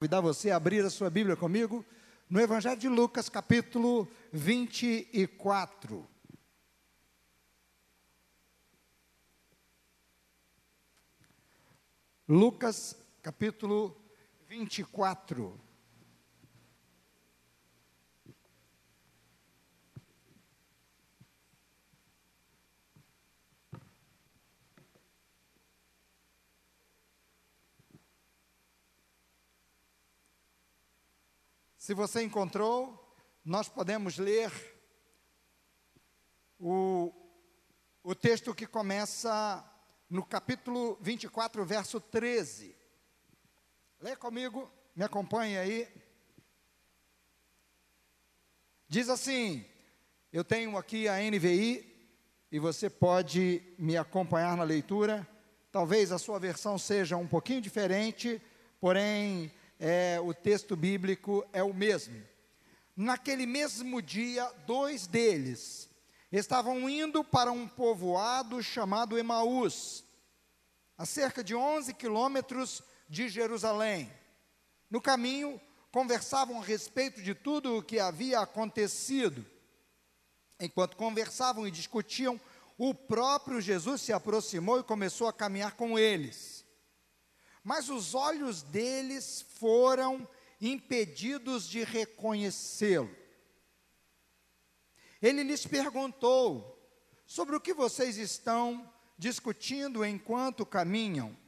convidar você a abrir a sua Bíblia comigo no Evangelho de Lucas, capítulo 24. Lucas, capítulo 24. Se você encontrou, nós podemos ler o, o texto que começa no capítulo 24, verso 13. Lê comigo, me acompanhe aí. Diz assim: Eu tenho aqui a NVI e você pode me acompanhar na leitura. Talvez a sua versão seja um pouquinho diferente, porém é, o texto bíblico é o mesmo. Naquele mesmo dia, dois deles estavam indo para um povoado chamado Emaús, a cerca de 11 quilômetros de Jerusalém. No caminho, conversavam a respeito de tudo o que havia acontecido. Enquanto conversavam e discutiam, o próprio Jesus se aproximou e começou a caminhar com eles mas os olhos deles foram impedidos de reconhecê-lo. Ele lhes perguntou: sobre o que vocês estão discutindo enquanto caminham?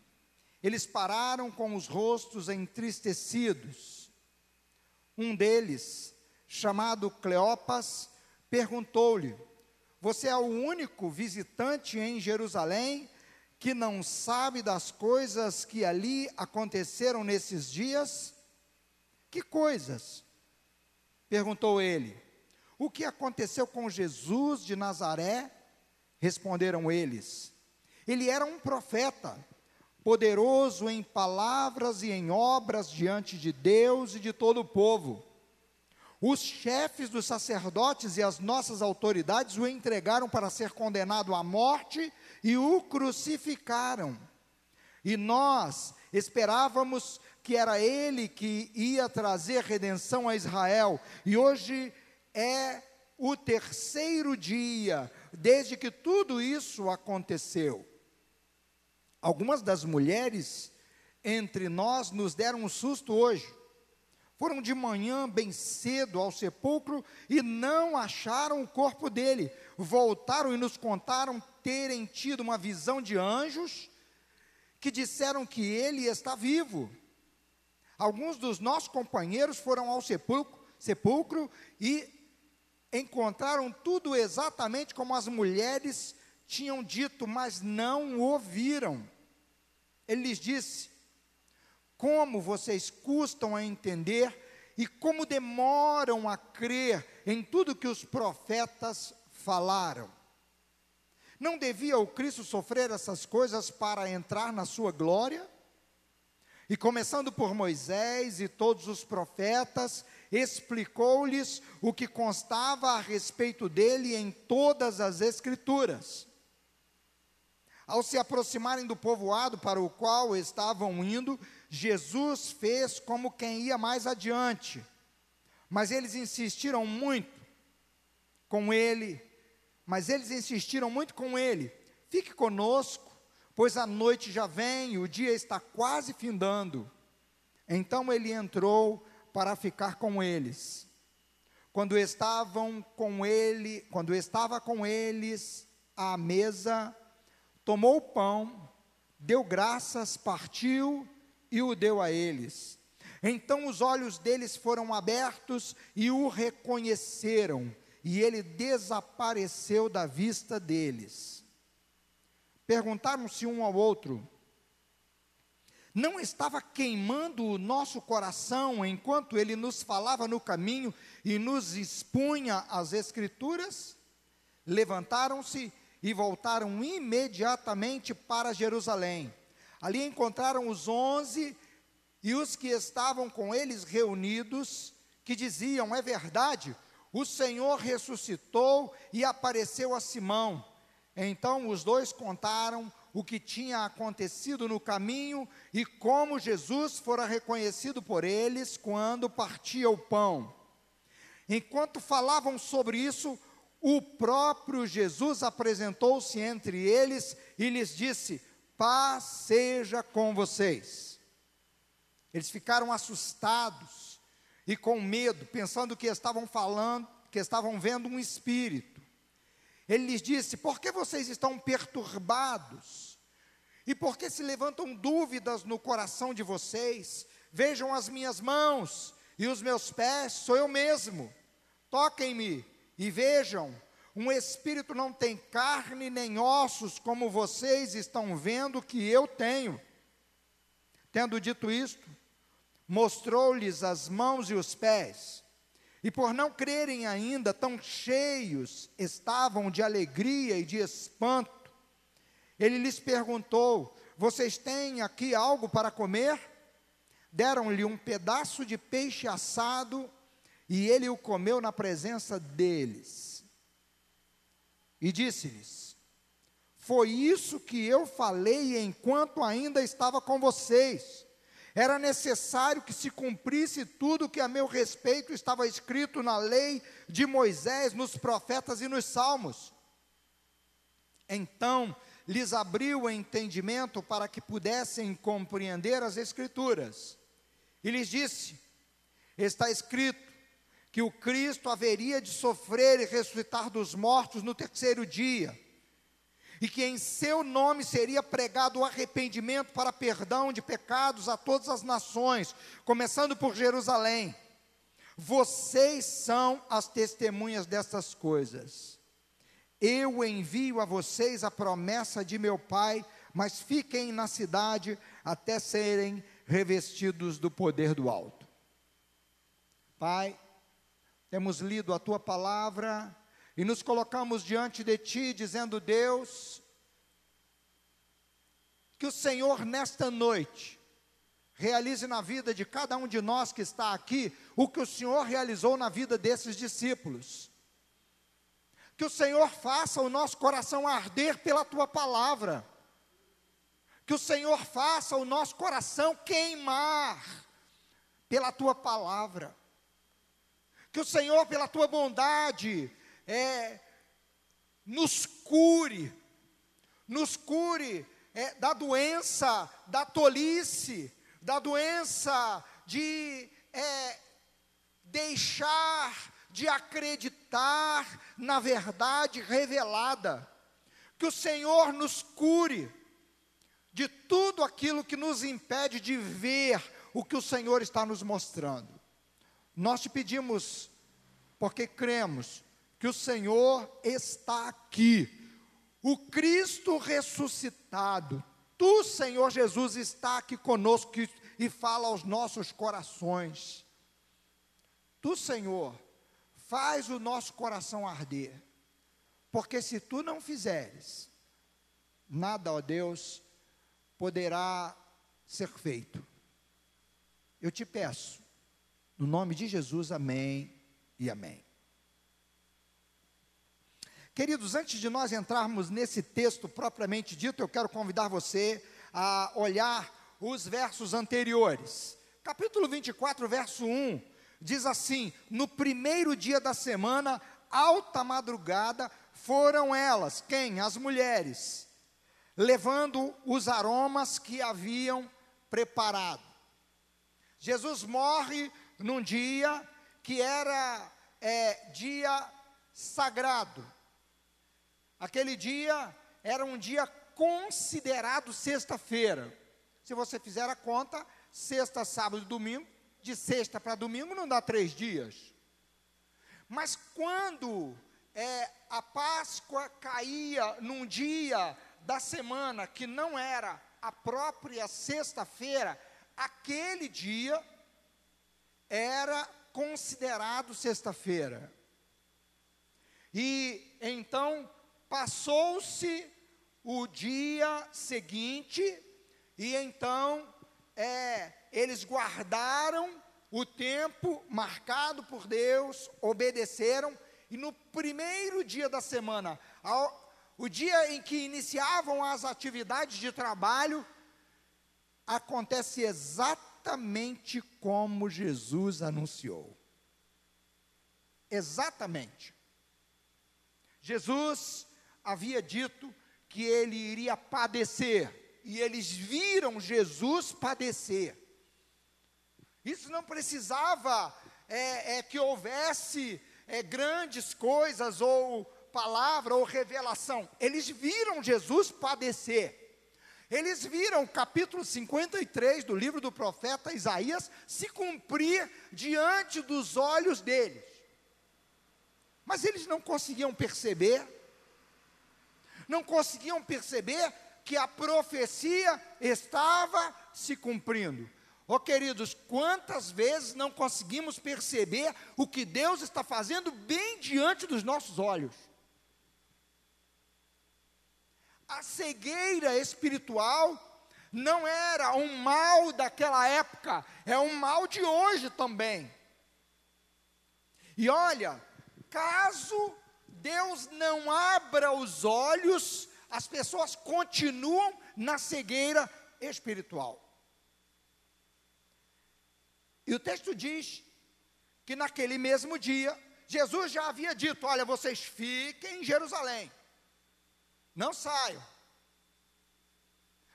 Eles pararam com os rostos entristecidos. Um deles, chamado Cleopas, perguntou-lhe: Você é o único visitante em Jerusalém que não sabe das coisas que ali aconteceram nesses dias? Que coisas? Perguntou ele. O que aconteceu com Jesus de Nazaré? Responderam eles. Ele era um profeta, poderoso em palavras e em obras diante de Deus e de todo o povo. Os chefes dos sacerdotes e as nossas autoridades o entregaram para ser condenado à morte e o crucificaram. E nós esperávamos que era ele que ia trazer redenção a Israel, e hoje é o terceiro dia desde que tudo isso aconteceu. Algumas das mulheres entre nós nos deram um susto hoje. Foram de manhã bem cedo ao sepulcro e não acharam o corpo dele. Voltaram e nos contaram terem tido uma visão de anjos que disseram que ele está vivo. Alguns dos nossos companheiros foram ao sepulcro, sepulcro e encontraram tudo exatamente como as mulheres tinham dito, mas não ouviram. Ele lhes disse: Como vocês custam a entender e como demoram a crer em tudo que os profetas falaram. Não devia o Cristo sofrer essas coisas para entrar na sua glória? E começando por Moisés e todos os profetas, explicou-lhes o que constava a respeito dele em todas as Escrituras. Ao se aproximarem do povoado para o qual estavam indo, Jesus fez como quem ia mais adiante. Mas eles insistiram muito com ele mas eles insistiram muito com ele: fique conosco, pois a noite já vem, o dia está quase findando. Então ele entrou para ficar com eles. Quando estavam com ele, quando estava com eles à mesa, tomou o pão, deu graças, partiu e o deu a eles. Então os olhos deles foram abertos e o reconheceram e ele desapareceu da vista deles. Perguntaram-se um ao outro: Não estava queimando o nosso coração enquanto ele nos falava no caminho e nos expunha as Escrituras? Levantaram-se e voltaram imediatamente para Jerusalém. Ali encontraram os onze e os que estavam com eles reunidos, que diziam: É verdade, o Senhor ressuscitou e apareceu a Simão. Então os dois contaram o que tinha acontecido no caminho e como Jesus fora reconhecido por eles quando partia o pão. Enquanto falavam sobre isso, o próprio Jesus apresentou-se entre eles e lhes disse: Paz seja com vocês. Eles ficaram assustados e com medo, pensando que estavam falando, que estavam vendo um espírito. Ele lhes disse: Por que vocês estão perturbados? E por que se levantam dúvidas no coração de vocês? Vejam as minhas mãos e os meus pés, sou eu mesmo. Toquem-me e vejam, um espírito não tem carne nem ossos, como vocês estão vendo que eu tenho. Tendo dito isto, mostrou-lhes as mãos e os pés. E por não crerem ainda, tão cheios estavam de alegria e de espanto. Ele lhes perguntou: Vocês têm aqui algo para comer? Deram-lhe um pedaço de peixe assado e ele o comeu na presença deles. E disse-lhes: Foi isso que eu falei enquanto ainda estava com vocês. Era necessário que se cumprisse tudo que a meu respeito estava escrito na lei de Moisés, nos profetas e nos salmos. Então lhes abriu o entendimento para que pudessem compreender as Escrituras. E lhes disse: Está escrito que o Cristo haveria de sofrer e ressuscitar dos mortos no terceiro dia, e que em seu nome seria pregado o arrependimento para perdão de pecados a todas as nações, começando por Jerusalém. Vocês são as testemunhas dessas coisas. Eu envio a vocês a promessa de meu Pai, mas fiquem na cidade até serem revestidos do poder do alto. Pai, temos lido a tua palavra e nos colocamos diante de ti, dizendo: Deus, que o Senhor nesta noite realize na vida de cada um de nós que está aqui o que o Senhor realizou na vida desses discípulos. Que o Senhor faça o nosso coração arder pela tua palavra. Que o Senhor faça o nosso coração queimar pela tua palavra que o Senhor, pela tua bondade, é, nos cure, nos cure é, da doença, da tolice, da doença de é, deixar de acreditar na verdade revelada. Que o Senhor nos cure de tudo aquilo que nos impede de ver o que o Senhor está nos mostrando. Nós te pedimos, porque cremos que o Senhor está aqui, o Cristo ressuscitado, tu, Senhor Jesus, está aqui conosco e fala aos nossos corações. Tu, Senhor, faz o nosso coração arder, porque se tu não fizeres, nada, ó Deus, poderá ser feito. Eu te peço, no nome de Jesus, amém e amém. Queridos, antes de nós entrarmos nesse texto propriamente dito, eu quero convidar você a olhar os versos anteriores. Capítulo 24, verso 1, diz assim: No primeiro dia da semana, alta madrugada, foram elas, quem? As mulheres, levando os aromas que haviam preparado. Jesus morre num dia que era é, dia sagrado. Aquele dia era um dia considerado sexta-feira. Se você fizer a conta, sexta, sábado e domingo, de sexta para domingo não dá três dias. Mas quando é, a Páscoa caía num dia da semana que não era a própria sexta-feira, aquele dia era considerado sexta-feira. E então passou-se o dia seguinte, e então é, eles guardaram o tempo marcado por Deus, obedeceram, e no primeiro dia da semana, ao, o dia em que iniciavam as atividades de trabalho, acontece exatamente como Jesus anunciou. Exatamente. Jesus havia dito que ele iria padecer, e eles viram Jesus padecer. Isso não precisava é, é, que houvesse é, grandes coisas, ou palavra, ou revelação. Eles viram Jesus padecer. Eles viram o capítulo 53 do livro do profeta Isaías se cumprir diante dos olhos deles. Mas eles não conseguiam perceber, não conseguiam perceber que a profecia estava se cumprindo. Ó oh, queridos, quantas vezes não conseguimos perceber o que Deus está fazendo bem diante dos nossos olhos? A cegueira espiritual não era um mal daquela época, é um mal de hoje também. E olha, caso Deus não abra os olhos, as pessoas continuam na cegueira espiritual. E o texto diz que naquele mesmo dia, Jesus já havia dito: Olha, vocês fiquem em Jerusalém, não saiam.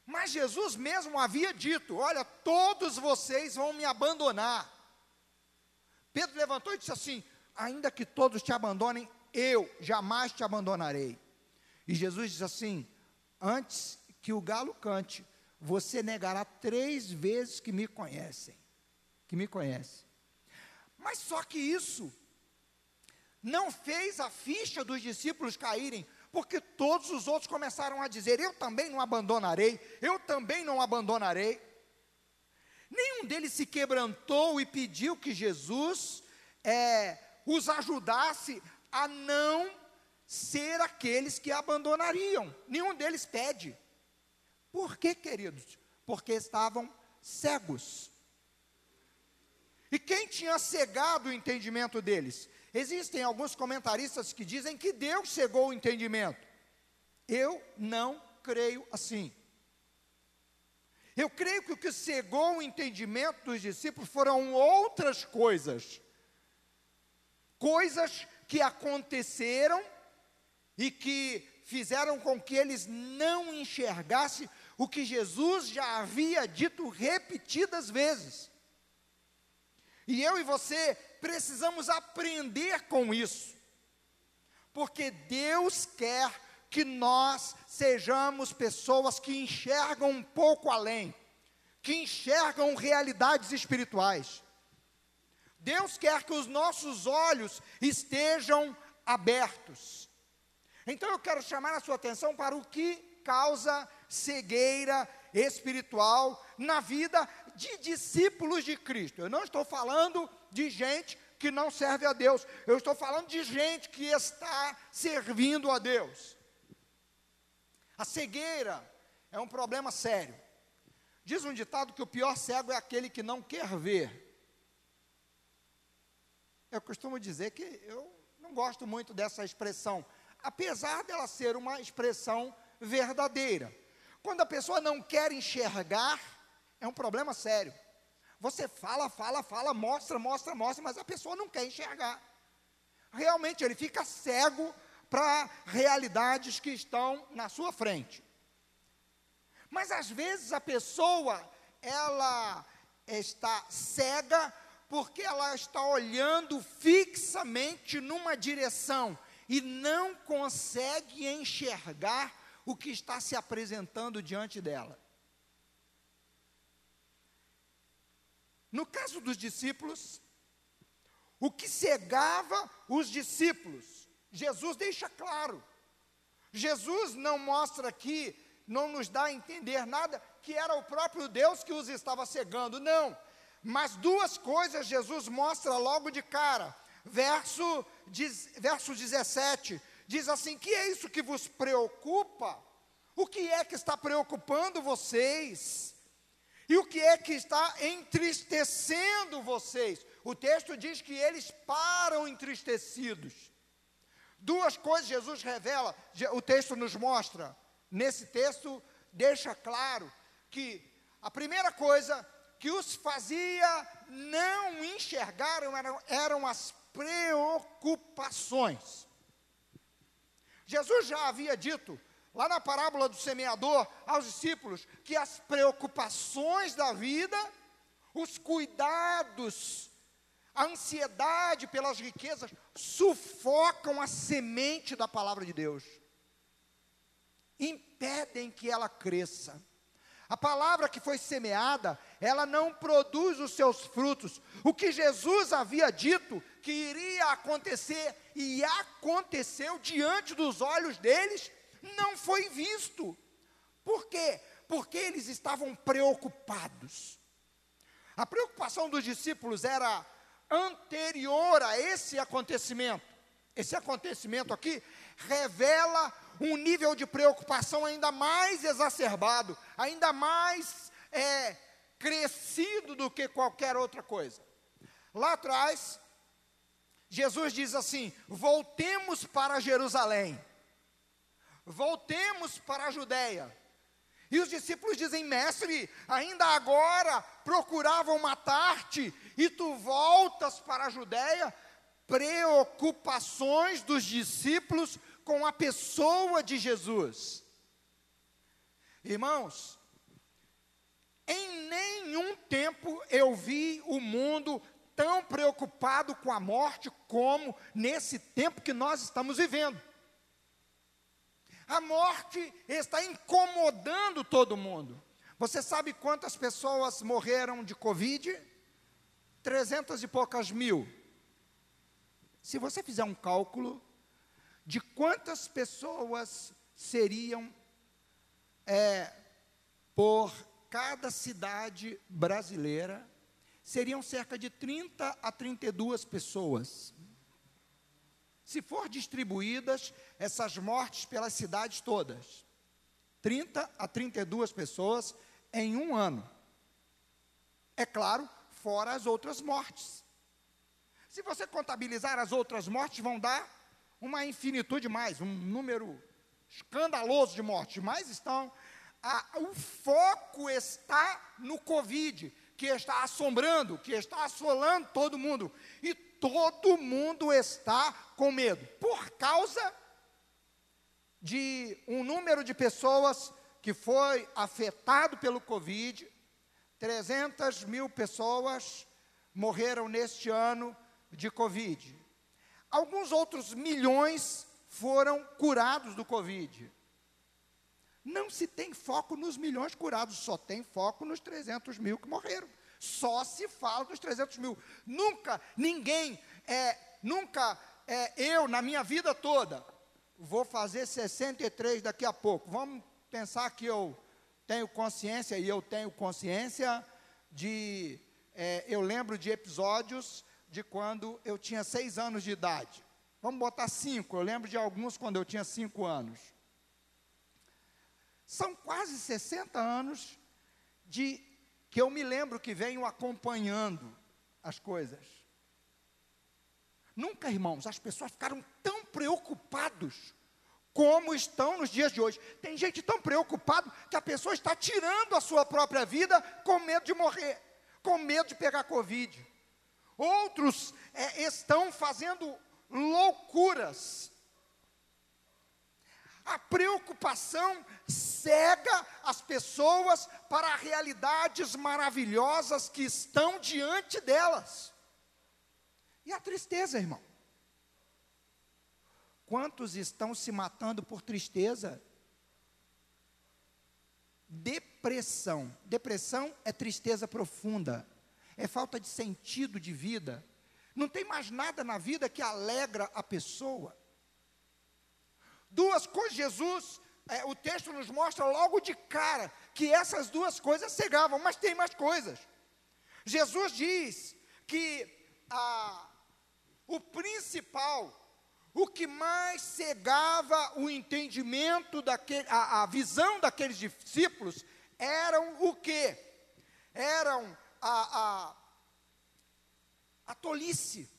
Mas Jesus mesmo havia dito: Olha, todos vocês vão me abandonar. Pedro levantou e disse assim: ainda que todos te abandonem, eu jamais te abandonarei. E Jesus diz assim: antes que o galo cante, você negará três vezes que me conhecem, que me conhece. Mas só que isso não fez a ficha dos discípulos caírem, porque todos os outros começaram a dizer: Eu também não abandonarei, eu também não abandonarei. Nenhum deles se quebrantou e pediu que Jesus é, os ajudasse a não ser aqueles que abandonariam. Nenhum deles pede. Por quê, queridos? Porque estavam cegos. E quem tinha cegado o entendimento deles? Existem alguns comentaristas que dizem que Deus cegou o entendimento. Eu não creio assim. Eu creio que o que cegou o entendimento dos discípulos foram outras coisas coisas que aconteceram e que fizeram com que eles não enxergassem o que Jesus já havia dito repetidas vezes. E eu e você precisamos aprender com isso, porque Deus quer que nós sejamos pessoas que enxergam um pouco além, que enxergam realidades espirituais. Deus quer que os nossos olhos estejam abertos. Então eu quero chamar a sua atenção para o que causa cegueira espiritual na vida de discípulos de Cristo. Eu não estou falando de gente que não serve a Deus, eu estou falando de gente que está servindo a Deus. A cegueira é um problema sério. Diz um ditado que o pior cego é aquele que não quer ver. Eu costumo dizer que eu não gosto muito dessa expressão, apesar dela ser uma expressão verdadeira. Quando a pessoa não quer enxergar, é um problema sério. Você fala, fala, fala, mostra, mostra, mostra, mas a pessoa não quer enxergar. Realmente ele fica cego para realidades que estão na sua frente. Mas às vezes a pessoa, ela está cega porque ela está olhando fixamente numa direção e não consegue enxergar o que está se apresentando diante dela. No caso dos discípulos, o que cegava os discípulos, Jesus deixa claro. Jesus não mostra aqui, não nos dá a entender nada que era o próprio Deus que os estava cegando, não. Mas duas coisas Jesus mostra logo de cara. Verso, verso 17 diz assim: Que é isso que vos preocupa? O que é que está preocupando vocês? E o que é que está entristecendo vocês? O texto diz que eles param entristecidos. Duas coisas Jesus revela, o texto nos mostra. Nesse texto, deixa claro que a primeira coisa que os fazia não enxergar eram, eram as preocupações. Jesus já havia dito, lá na parábola do semeador, aos discípulos, que as preocupações da vida, os cuidados, a ansiedade pelas riquezas, sufocam a semente da palavra de Deus, impedem que ela cresça. A palavra que foi semeada, ela não produz os seus frutos. O que Jesus havia dito que iria acontecer e aconteceu diante dos olhos deles, não foi visto. Por quê? Porque eles estavam preocupados. A preocupação dos discípulos era anterior a esse acontecimento. Esse acontecimento aqui revela um nível de preocupação ainda mais exacerbado, ainda mais é, crescido do que qualquer outra coisa. Lá atrás, Jesus diz assim: voltemos para Jerusalém, voltemos para a Judéia. E os discípulos dizem, mestre, ainda agora procuravam matar-te, e tu voltas para a Judéia? Preocupações dos discípulos com a pessoa de Jesus. Irmãos, em nenhum tempo eu vi o mundo tão preocupado com a morte como nesse tempo que nós estamos vivendo. A morte está incomodando todo mundo. Você sabe quantas pessoas morreram de Covid? Trezentas e poucas mil. Se você fizer um cálculo, de quantas pessoas seriam é, por cada cidade brasileira, seriam cerca de 30 a 32 pessoas. Se for distribuídas essas mortes pelas cidades todas, 30 a 32 pessoas em um ano. É claro, fora as outras mortes. Se você contabilizar as outras mortes, vão dar uma infinitude mais, um número escandaloso de mortes, mas estão. A, o foco está no Covid, que está assombrando, que está assolando todo mundo. E todo mundo está com medo, por causa de um número de pessoas que foi afetado pelo Covid. 300 mil pessoas morreram neste ano de Covid. Alguns outros milhões foram curados do Covid. Não se tem foco nos milhões curados, só tem foco nos 300 mil que morreram. Só se fala dos 300 mil. Nunca, ninguém, é, nunca, é, eu, na minha vida toda, vou fazer 63 daqui a pouco. Vamos pensar que eu tenho consciência, e eu tenho consciência de. É, eu lembro de episódios de quando eu tinha seis anos de idade. Vamos botar cinco, eu lembro de alguns quando eu tinha cinco anos. São quase 60 anos de que eu me lembro que venho acompanhando as coisas. Nunca, irmãos, as pessoas ficaram tão preocupados como estão nos dias de hoje. Tem gente tão preocupado que a pessoa está tirando a sua própria vida com medo de morrer, com medo de pegar Covid. Outros é, estão fazendo loucuras. A preocupação cega as pessoas para realidades maravilhosas que estão diante delas. E a tristeza, irmão? Quantos estão se matando por tristeza? Depressão. Depressão é tristeza profunda é falta de sentido de vida. Não tem mais nada na vida que alegra a pessoa. Duas coisas, Jesus, é, o texto nos mostra logo de cara que essas duas coisas cegavam, mas tem mais coisas. Jesus diz que a, o principal, o que mais cegava o entendimento, daquele, a, a visão daqueles discípulos, eram o que? Eram a, a, a tolice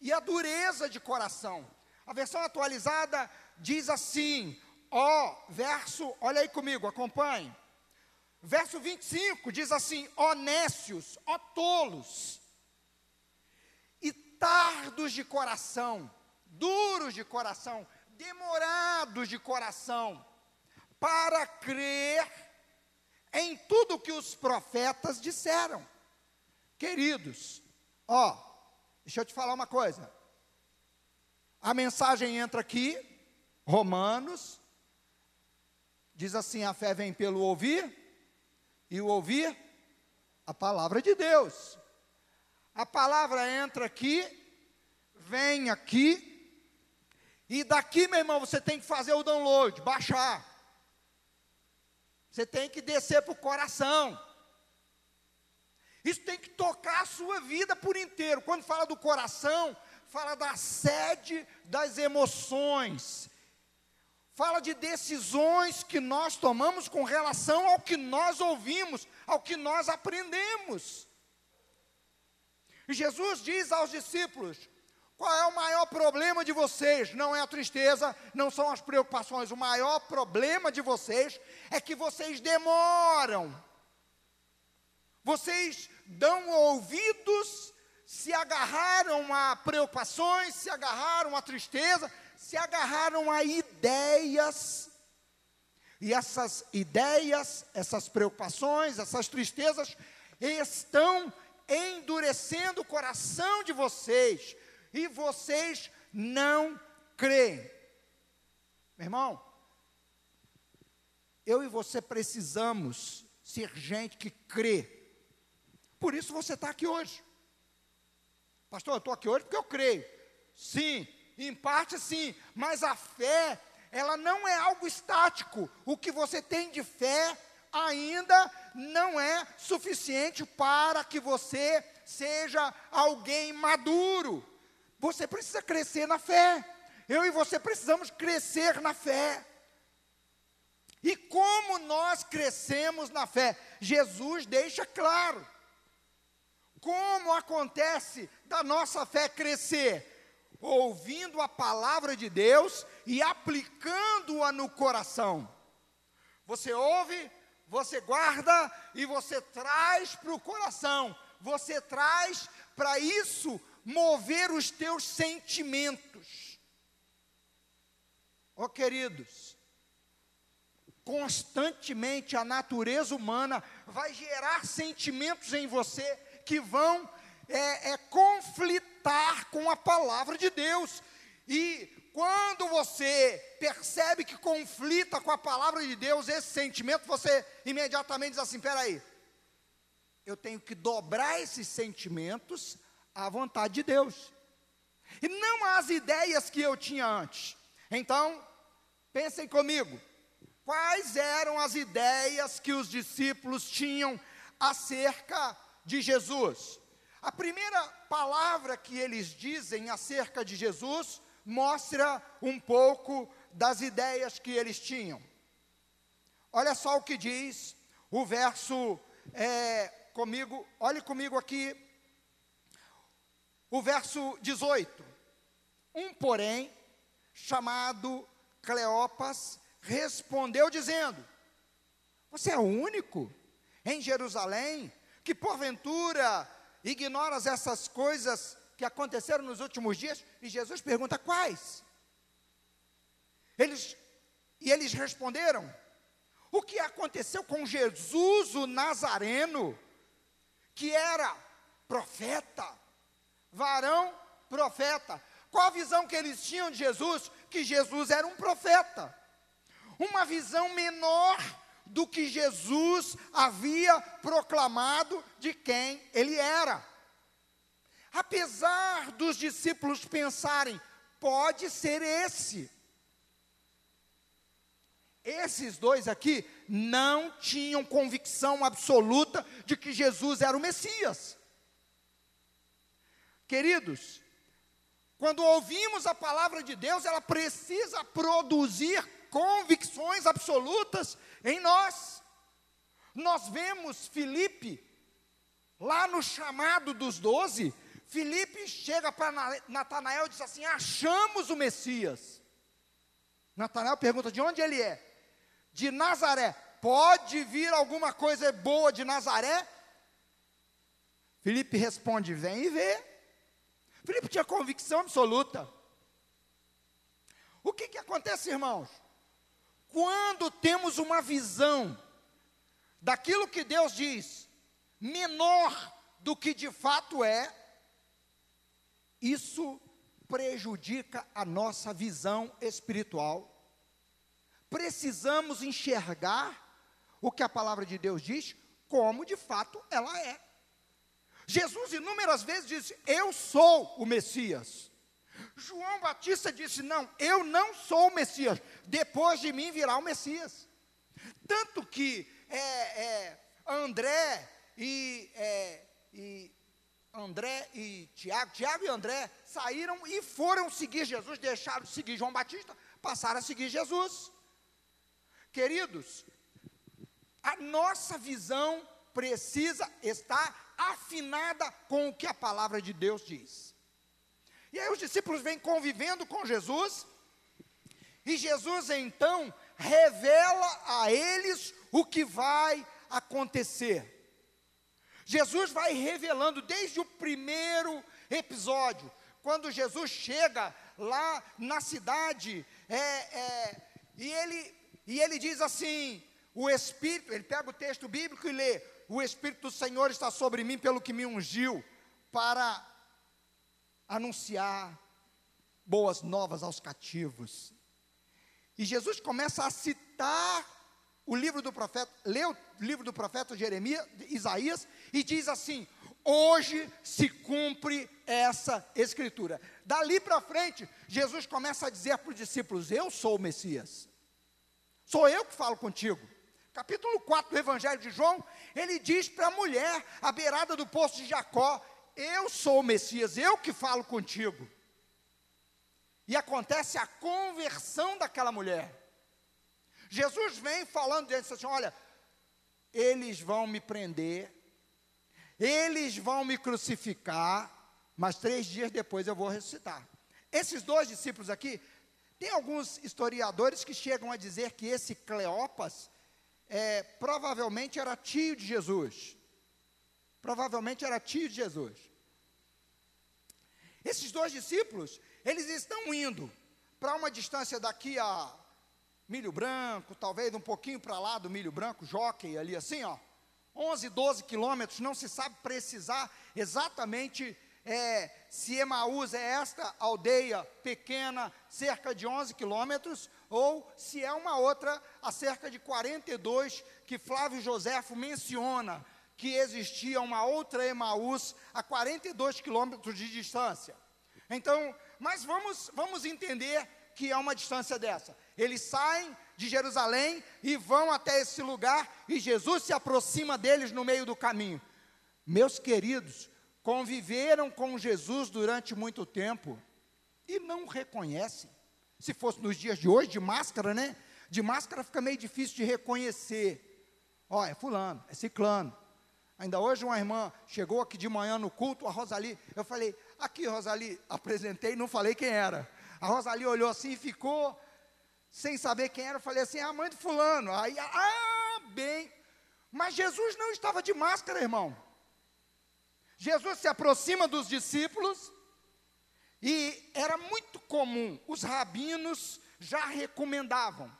e a dureza de coração. A versão atualizada diz assim: ó, verso, olha aí comigo, acompanhe. Verso 25 diz assim: ó nécios, ó tolos, e tardos de coração, duros de coração, demorados de coração, para crer em tudo que os profetas disseram. Queridos, ó, deixa eu te falar uma coisa. A mensagem entra aqui, Romanos, diz assim: a fé vem pelo ouvir, e o ouvir a palavra de Deus. A palavra entra aqui, vem aqui, e daqui, meu irmão, você tem que fazer o download, baixar. Você tem que descer para o coração. Isso tem que tocar a sua vida por inteiro. Quando fala do coração, fala da sede das emoções. Fala de decisões que nós tomamos com relação ao que nós ouvimos, ao que nós aprendemos. E Jesus diz aos discípulos: qual é o maior problema de vocês? Não é a tristeza, não são as preocupações. O maior problema de vocês é que vocês demoram. Vocês dão ouvidos, se agarraram a preocupações, se agarraram a tristeza, se agarraram a ideias. E essas ideias, essas preocupações, essas tristezas estão endurecendo o coração de vocês e vocês não creem. Meu irmão, eu e você precisamos ser gente que crê. Por isso você está aqui hoje. Pastor, eu estou aqui hoje porque eu creio. Sim, em parte sim, mas a fé, ela não é algo estático. O que você tem de fé ainda não é suficiente para que você seja alguém maduro. Você precisa crescer na fé. Eu e você precisamos crescer na fé. E como nós crescemos na fé? Jesus deixa claro. Como acontece da nossa fé crescer? Ouvindo a palavra de Deus e aplicando-a no coração. Você ouve, você guarda e você traz para o coração. Você traz para isso mover os teus sentimentos. Ó oh, queridos, constantemente a natureza humana vai gerar sentimentos em você que vão é, é, conflitar com a palavra de Deus. E quando você percebe que conflita com a palavra de Deus, esse sentimento, você imediatamente diz assim: peraí, eu tenho que dobrar esses sentimentos à vontade de Deus. E não às ideias que eu tinha antes. Então, pensem comigo. Quais eram as ideias que os discípulos tinham acerca de Jesus? A primeira palavra que eles dizem acerca de Jesus mostra um pouco das ideias que eles tinham. Olha só o que diz o verso é, comigo, olhe comigo aqui, o verso 18: Um, porém, chamado Cleopas, respondeu dizendo: Você é o único em Jerusalém que porventura ignoras essas coisas que aconteceram nos últimos dias? E Jesus pergunta: Quais? Eles, e eles responderam: O que aconteceu com Jesus o Nazareno, que era profeta, varão profeta. Qual a visão que eles tinham de Jesus? Que Jesus era um profeta. Uma visão menor do que Jesus havia proclamado de quem ele era. Apesar dos discípulos pensarem, pode ser esse. Esses dois aqui não tinham convicção absoluta de que Jesus era o Messias. Queridos, quando ouvimos a palavra de Deus, ela precisa produzir convicções absolutas em nós. Nós vemos Filipe, lá no chamado dos doze, Filipe chega para Natanael e diz assim: Achamos o Messias. Natanael pergunta: De onde ele é? De Nazaré. Pode vir alguma coisa boa de Nazaré? Filipe responde: Vem e vê. Filipe tinha convicção absoluta. O que, que acontece, irmãos? Quando temos uma visão daquilo que Deus diz, menor do que de fato é, isso prejudica a nossa visão espiritual. Precisamos enxergar o que a palavra de Deus diz, como de fato ela é. Jesus inúmeras vezes disse: Eu sou o Messias. João Batista disse: Não, eu não sou o Messias. Depois de mim virá o Messias. Tanto que é, é, André e, é, e André e Tiago, Tiago e André saíram e foram seguir Jesus, deixaram de seguir João Batista, passaram a seguir Jesus. Queridos, a nossa visão precisa estar afinada com o que a palavra de Deus diz. E aí os discípulos vêm convivendo com Jesus, e Jesus então revela a eles o que vai acontecer. Jesus vai revelando desde o primeiro episódio, quando Jesus chega lá na cidade, é, é, e, ele, e ele diz assim: o Espírito, ele pega o texto bíblico e lê: O Espírito do Senhor está sobre mim, pelo que me ungiu, para anunciar boas novas aos cativos. E Jesus começa a citar o livro do profeta, lê o livro do profeta Jeremias, Isaías, e diz assim: hoje se cumpre essa escritura. Dali para frente, Jesus começa a dizer para os discípulos: Eu sou o Messias, sou eu que falo contigo. Capítulo 4 do Evangelho de João, ele diz para a mulher, à beirada do poço de Jacó: Eu sou o Messias, eu que falo contigo. E acontece a conversão daquela mulher. Jesus vem falando diante assim: olha, eles vão me prender, eles vão me crucificar, mas três dias depois eu vou ressuscitar. Esses dois discípulos aqui, tem alguns historiadores que chegam a dizer que esse Cleopas é, provavelmente era tio de Jesus. Provavelmente era tio de Jesus. Esses dois discípulos, eles estão indo para uma distância daqui a milho branco, talvez um pouquinho para lá do milho branco, jockey ali assim, ó. 11, 12 quilômetros, não se sabe precisar exatamente é, se Emaús é esta aldeia pequena, cerca de 11 quilômetros, ou se é uma outra a cerca de 42, que Flávio Joséfo menciona que existia uma outra Emaús a 42 quilômetros de distância. Então, mas vamos, vamos entender que é uma distância dessa. Eles saem de Jerusalém e vão até esse lugar e Jesus se aproxima deles no meio do caminho. Meus queridos, conviveram com Jesus durante muito tempo e não reconhecem. Se fosse nos dias de hoje, de máscara, né? De máscara fica meio difícil de reconhecer. Ó, é fulano, é ciclano. Ainda hoje uma irmã chegou aqui de manhã no culto, a Rosali, eu falei, aqui Rosali, apresentei, não falei quem era. A Rosalie olhou assim e ficou sem saber quem era. Eu falei assim: é a mãe do fulano. Aí, ah, bem. Mas Jesus não estava de máscara, irmão. Jesus se aproxima dos discípulos e era muito comum, os rabinos já recomendavam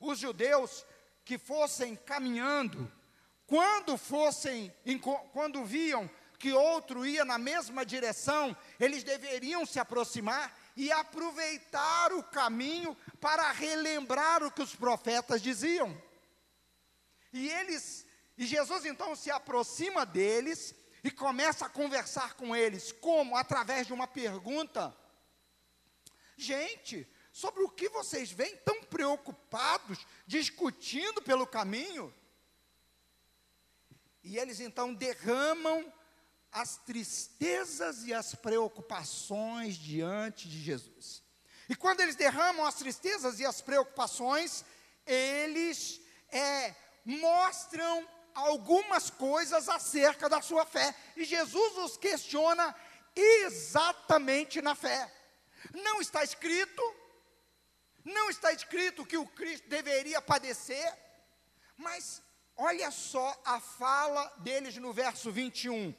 os judeus que fossem caminhando, quando fossem, quando viam que outro ia na mesma direção, eles deveriam se aproximar e aproveitar o caminho para relembrar o que os profetas diziam. E eles, e Jesus então se aproxima deles e começa a conversar com eles, como através de uma pergunta. Gente, sobre o que vocês vêm tão preocupados, discutindo pelo caminho? E eles então derramam as tristezas e as preocupações diante de Jesus. E quando eles derramam as tristezas e as preocupações, eles é, mostram algumas coisas acerca da sua fé. E Jesus os questiona exatamente na fé. Não está escrito, não está escrito que o Cristo deveria padecer, mas olha só a fala deles no verso 21.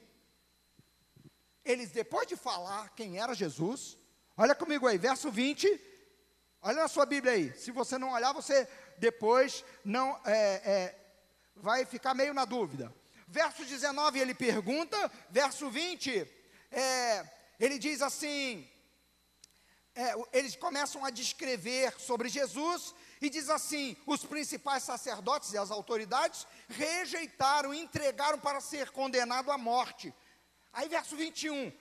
Eles, depois de falar quem era Jesus, olha comigo aí, verso 20, olha na sua Bíblia aí. Se você não olhar, você depois não é, é, vai ficar meio na dúvida. Verso 19 ele pergunta, verso 20, é, ele diz assim: é, eles começam a descrever sobre Jesus e diz assim: os principais sacerdotes e as autoridades rejeitaram, entregaram para ser condenado à morte. Aí, verso 21.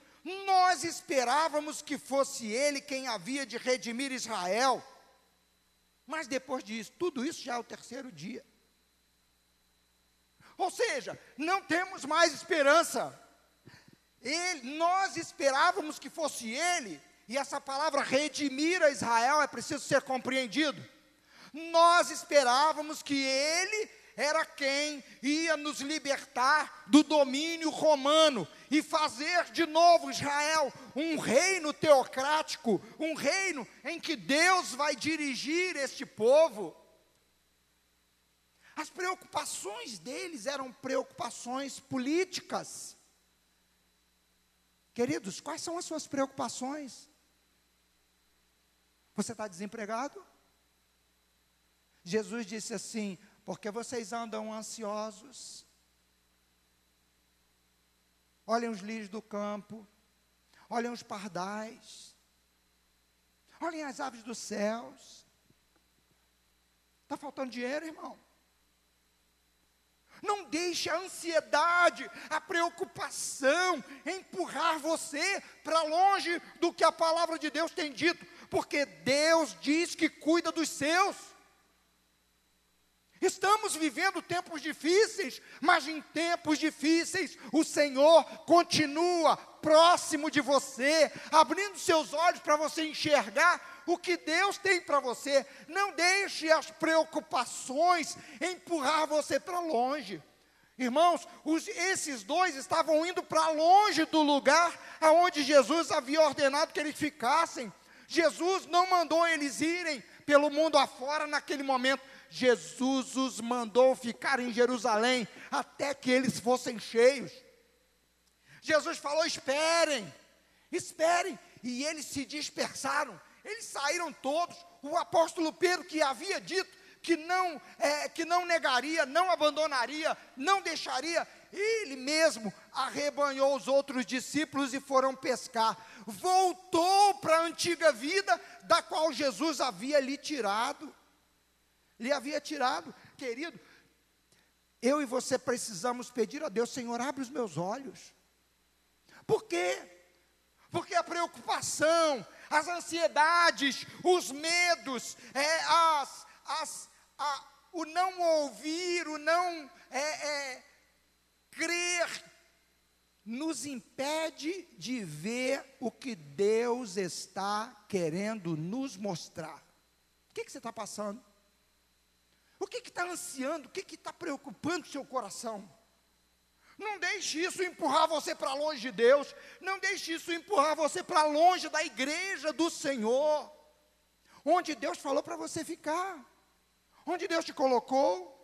Nós esperávamos que fosse ele quem havia de redimir Israel. Mas depois disso, tudo isso já é o terceiro dia. Ou seja, não temos mais esperança. Ele, nós esperávamos que fosse ele, e essa palavra redimir a Israel é preciso ser compreendido. Nós esperávamos que ele era quem ia nos libertar do domínio romano e fazer de novo Israel um reino teocrático, um reino em que Deus vai dirigir este povo. As preocupações deles eram preocupações políticas. Queridos, quais são as suas preocupações? Você está desempregado? Jesus disse assim: porque vocês andam ansiosos. Olhem os lírios do campo, olhem os pardais, olhem as aves dos céus. Está faltando dinheiro, irmão? Não deixe a ansiedade, a preocupação empurrar você para longe do que a palavra de Deus tem dito, porque Deus diz que cuida dos seus. Estamos vivendo tempos difíceis, mas em tempos difíceis o Senhor continua próximo de você, abrindo seus olhos para você enxergar o que Deus tem para você. Não deixe as preocupações empurrar você para longe. Irmãos, os, esses dois estavam indo para longe do lugar aonde Jesus havia ordenado que eles ficassem. Jesus não mandou eles irem pelo mundo afora naquele momento. Jesus os mandou ficar em Jerusalém até que eles fossem cheios. Jesus falou: esperem, esperem. E eles se dispersaram, eles saíram todos. O apóstolo Pedro, que havia dito que não, é, que não negaria, não abandonaria, não deixaria, ele mesmo arrebanhou os outros discípulos e foram pescar. Voltou para a antiga vida da qual Jesus havia lhe tirado lhe havia tirado. Querido, eu e você precisamos pedir a Deus, Senhor, abre os meus olhos. Por quê? Porque a preocupação, as ansiedades, os medos, é, as, as, a, o não ouvir, o não é, é, crer, nos impede de ver o que Deus está querendo nos mostrar. O que, que você está passando? O que está ansiando? O que está preocupando o seu coração? Não deixe isso empurrar você para longe de Deus. Não deixe isso empurrar você para longe da igreja do Senhor. Onde Deus falou para você ficar. Onde Deus te colocou.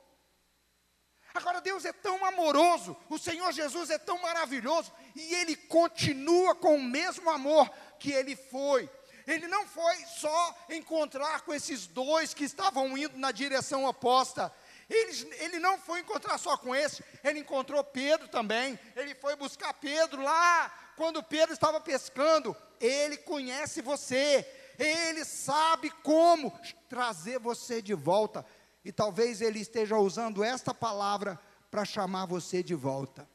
Agora, Deus é tão amoroso, o Senhor Jesus é tão maravilhoso, e Ele continua com o mesmo amor que Ele foi ele não foi só encontrar com esses dois que estavam indo na direção oposta. Ele, ele não foi encontrar só com esse, ele encontrou Pedro também. Ele foi buscar Pedro lá, quando Pedro estava pescando. Ele conhece você, ele sabe como trazer você de volta. E talvez ele esteja usando esta palavra para chamar você de volta.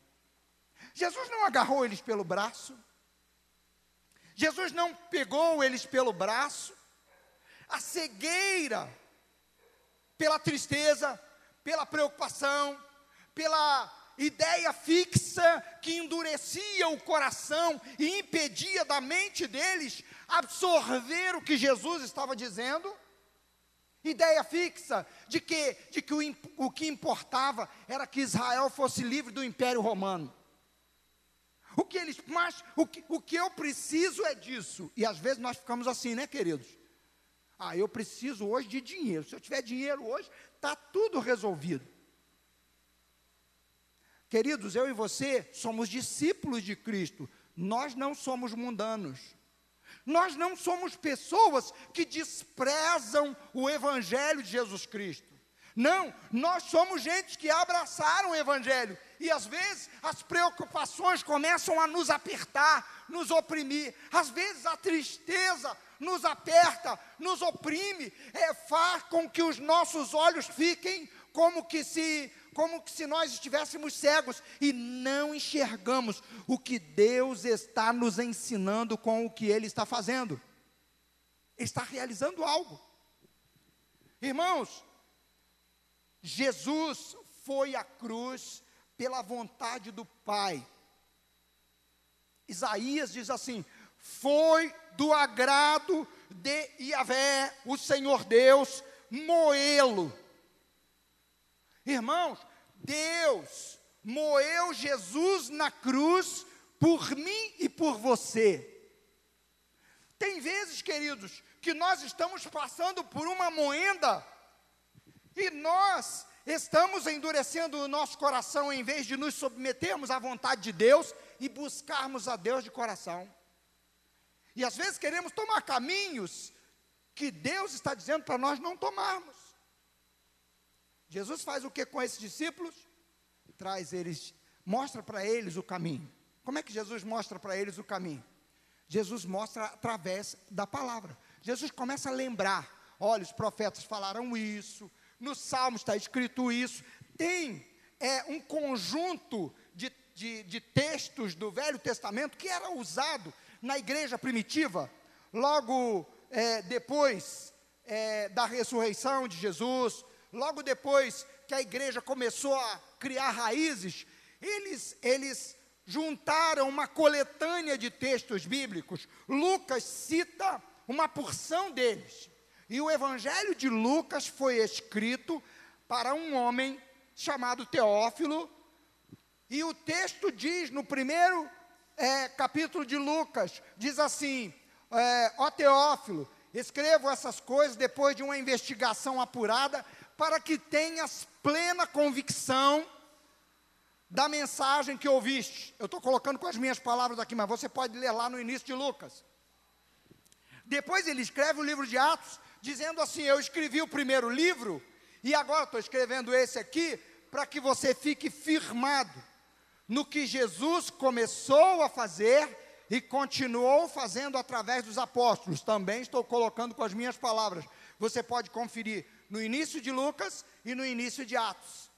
Jesus não agarrou eles pelo braço, Jesus não pegou eles pelo braço, a cegueira, pela tristeza, pela preocupação, pela ideia fixa que endurecia o coração e impedia da mente deles absorver o que Jesus estava dizendo. Ideia fixa de que, de que o, o que importava era que Israel fosse livre do Império Romano. O que eles, mas o que, o que eu preciso é disso. E às vezes nós ficamos assim, né, queridos? Ah, eu preciso hoje de dinheiro. Se eu tiver dinheiro hoje, está tudo resolvido. Queridos, eu e você somos discípulos de Cristo. Nós não somos mundanos. Nós não somos pessoas que desprezam o Evangelho de Jesus Cristo. Não, nós somos gente que abraçaram o Evangelho. E às vezes as preocupações começam a nos apertar, nos oprimir. Às vezes a tristeza nos aperta, nos oprime, é, faz com que os nossos olhos fiquem como que se como que se nós estivéssemos cegos e não enxergamos o que Deus está nos ensinando com o que Ele está fazendo. Ele está realizando algo. Irmãos, Jesus foi à cruz pela vontade do Pai. Isaías diz assim: foi do agrado de Yahvé, o Senhor Deus, moê-lo Irmãos, Deus moeu Jesus na cruz por mim e por você. Tem vezes, queridos, que nós estamos passando por uma moenda e nós estamos endurecendo o nosso coração em vez de nos submetermos à vontade de Deus e buscarmos a Deus de coração. E às vezes queremos tomar caminhos que Deus está dizendo para nós não tomarmos. Jesus faz o que com esses discípulos? Traz eles, mostra para eles o caminho. Como é que Jesus mostra para eles o caminho? Jesus mostra através da palavra. Jesus começa a lembrar: olha, os profetas falaram isso, no Salmo está escrito isso. Tem é, um conjunto de, de, de textos do Velho Testamento que era usado na igreja primitiva, logo é, depois é, da ressurreição de Jesus, logo depois que a igreja começou a criar raízes, eles, eles juntaram uma coletânea de textos bíblicos. Lucas cita uma porção deles. E o Evangelho de Lucas foi escrito para um homem chamado Teófilo. E o texto diz, no primeiro é, capítulo de Lucas, diz assim: é, Ó Teófilo, escrevo essas coisas depois de uma investigação apurada para que tenhas plena convicção da mensagem que ouviste. Eu estou colocando com as minhas palavras aqui, mas você pode ler lá no início de Lucas. Depois ele escreve o livro de Atos, dizendo assim: Eu escrevi o primeiro livro, e agora estou escrevendo esse aqui, para que você fique firmado no que Jesus começou a fazer e continuou fazendo através dos apóstolos. Também estou colocando com as minhas palavras. Você pode conferir no início de Lucas e no início de Atos.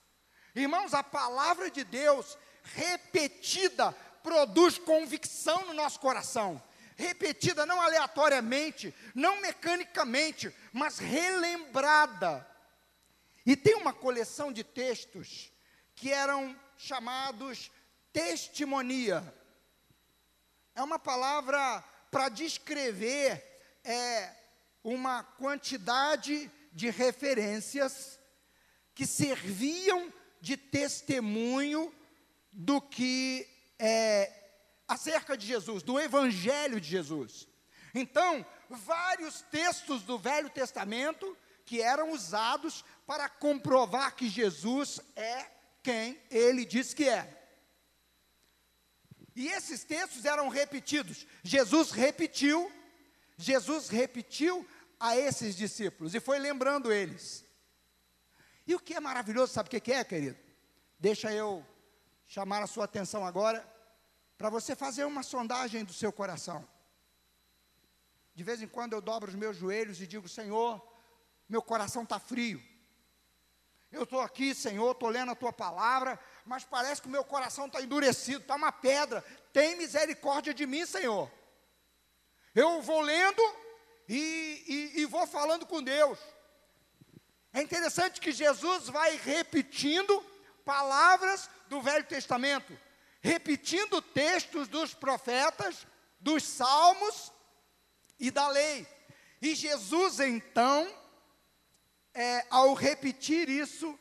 Irmãos, a palavra de Deus repetida produz convicção no nosso coração. Repetida não aleatoriamente, não mecanicamente, mas relembrada. E tem uma coleção de textos que eram chamados testimonia. É uma palavra para descrever é, uma quantidade de referências que serviam de testemunho do que é, acerca de Jesus, do Evangelho de Jesus. Então, vários textos do Velho Testamento que eram usados para comprovar que Jesus é quem ele diz que é. E esses textos eram repetidos. Jesus repetiu, Jesus repetiu a esses discípulos e foi lembrando eles. E o que é maravilhoso, sabe o que é, querido? Deixa eu chamar a sua atenção agora para você fazer uma sondagem do seu coração. De vez em quando eu dobro os meus joelhos e digo: Senhor, meu coração está frio. Eu estou aqui, Senhor, estou lendo a tua palavra, mas parece que o meu coração está endurecido, está uma pedra. Tem misericórdia de mim, Senhor. Eu vou lendo e, e, e vou falando com Deus. É interessante que Jesus vai repetindo palavras do Velho Testamento, repetindo textos dos profetas, dos salmos e da lei. E Jesus, então, é, ao repetir isso,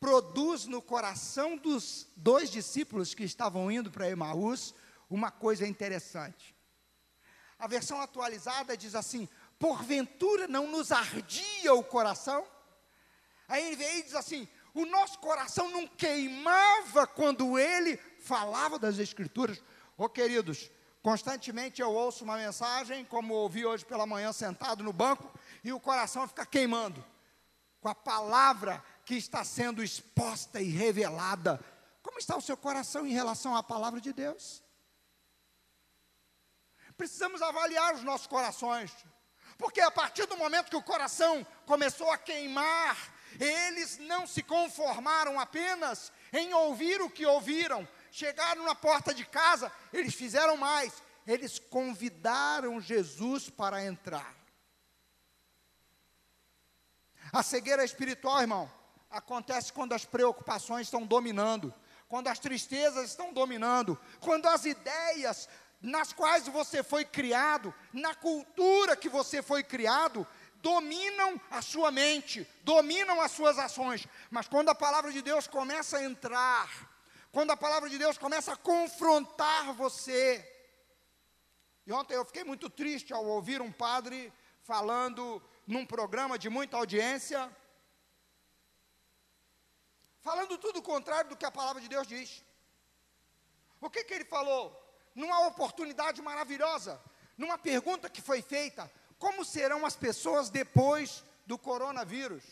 produz no coração dos dois discípulos que estavam indo para Emaús uma coisa interessante. A versão atualizada diz assim: porventura não nos ardia o coração? Aí ele diz assim: o nosso coração não queimava quando ele falava das Escrituras. Ô oh, queridos, constantemente eu ouço uma mensagem, como ouvi hoje pela manhã sentado no banco, e o coração fica queimando com a palavra que está sendo exposta e revelada. Como está o seu coração em relação à palavra de Deus? Precisamos avaliar os nossos corações, porque a partir do momento que o coração começou a queimar, eles não se conformaram apenas em ouvir o que ouviram, chegaram na porta de casa, eles fizeram mais, eles convidaram Jesus para entrar. A cegueira espiritual, irmão, acontece quando as preocupações estão dominando, quando as tristezas estão dominando, quando as ideias nas quais você foi criado, na cultura que você foi criado, dominam a sua mente, dominam as suas ações. Mas quando a palavra de Deus começa a entrar, quando a palavra de Deus começa a confrontar você. E ontem eu fiquei muito triste ao ouvir um padre falando num programa de muita audiência, falando tudo o contrário do que a palavra de Deus diz. O que, que ele falou? Numa oportunidade maravilhosa, numa pergunta que foi feita: como serão as pessoas depois do coronavírus?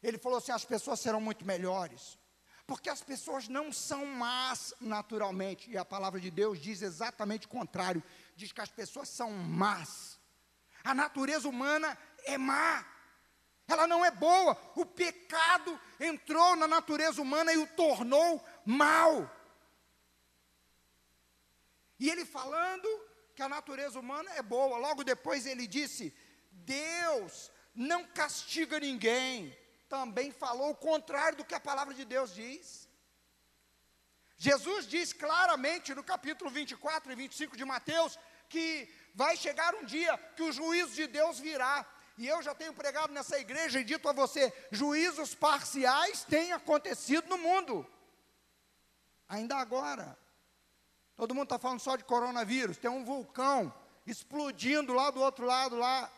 Ele falou assim: as pessoas serão muito melhores, porque as pessoas não são más naturalmente, e a palavra de Deus diz exatamente o contrário: diz que as pessoas são más. A natureza humana é má ela não é boa. O pecado entrou na natureza humana e o tornou mal. E ele falando que a natureza humana é boa, logo depois ele disse: Deus não castiga ninguém. Também falou o contrário do que a palavra de Deus diz. Jesus diz claramente no capítulo 24 e 25 de Mateus que vai chegar um dia que o juízo de Deus virá e eu já tenho pregado nessa igreja e dito a você: juízos parciais têm acontecido no mundo. Ainda agora. Todo mundo está falando só de coronavírus. Tem um vulcão explodindo lá do outro lado, lá.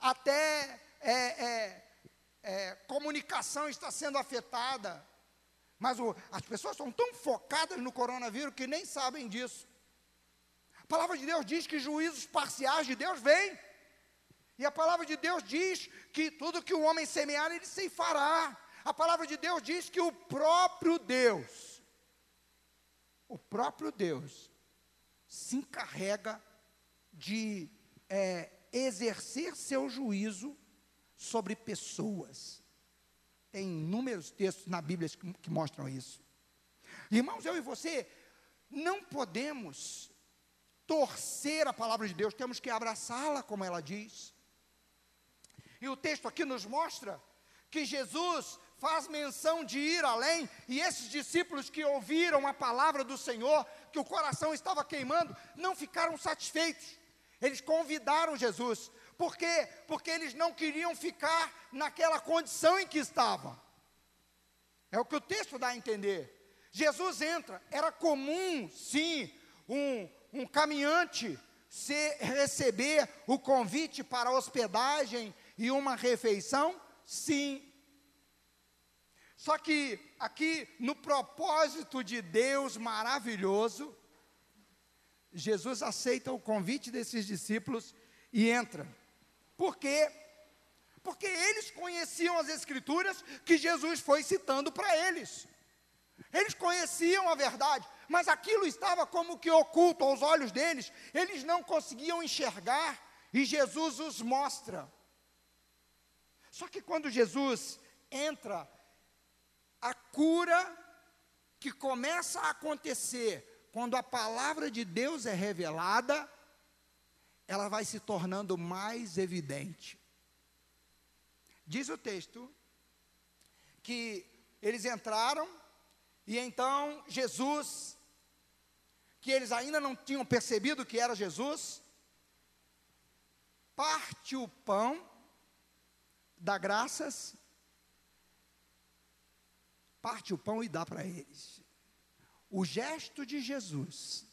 Até é, é, é, comunicação está sendo afetada. Mas o, as pessoas estão tão focadas no coronavírus que nem sabem disso. A palavra de Deus diz que juízos parciais de Deus vêm. E a palavra de Deus diz que tudo que o homem semear, ele ceifará. A palavra de Deus diz que o próprio Deus, o próprio Deus, se encarrega de é, exercer seu juízo sobre pessoas. Tem inúmeros textos na Bíblia que, que mostram isso. Irmãos, eu e você não podemos torcer a palavra de Deus, temos que abraçá-la, como ela diz. E o texto aqui nos mostra que Jesus faz menção de ir além, e esses discípulos que ouviram a palavra do Senhor, que o coração estava queimando, não ficaram satisfeitos. Eles convidaram Jesus. Por quê? Porque eles não queriam ficar naquela condição em que estavam. É o que o texto dá a entender. Jesus entra, era comum, sim, um, um caminhante se receber o convite para hospedagem e uma refeição? Sim. Só que aqui, no propósito de Deus maravilhoso, Jesus aceita o convite desses discípulos e entra. Por quê? Porque eles conheciam as Escrituras que Jesus foi citando para eles. Eles conheciam a verdade, mas aquilo estava como que oculto aos olhos deles, eles não conseguiam enxergar, e Jesus os mostra. Só que quando Jesus entra, a cura que começa a acontecer quando a palavra de Deus é revelada, ela vai se tornando mais evidente. Diz o texto que eles entraram e então Jesus, que eles ainda não tinham percebido que era Jesus, parte o pão dá graças parte o pão e dá para eles. O gesto de Jesus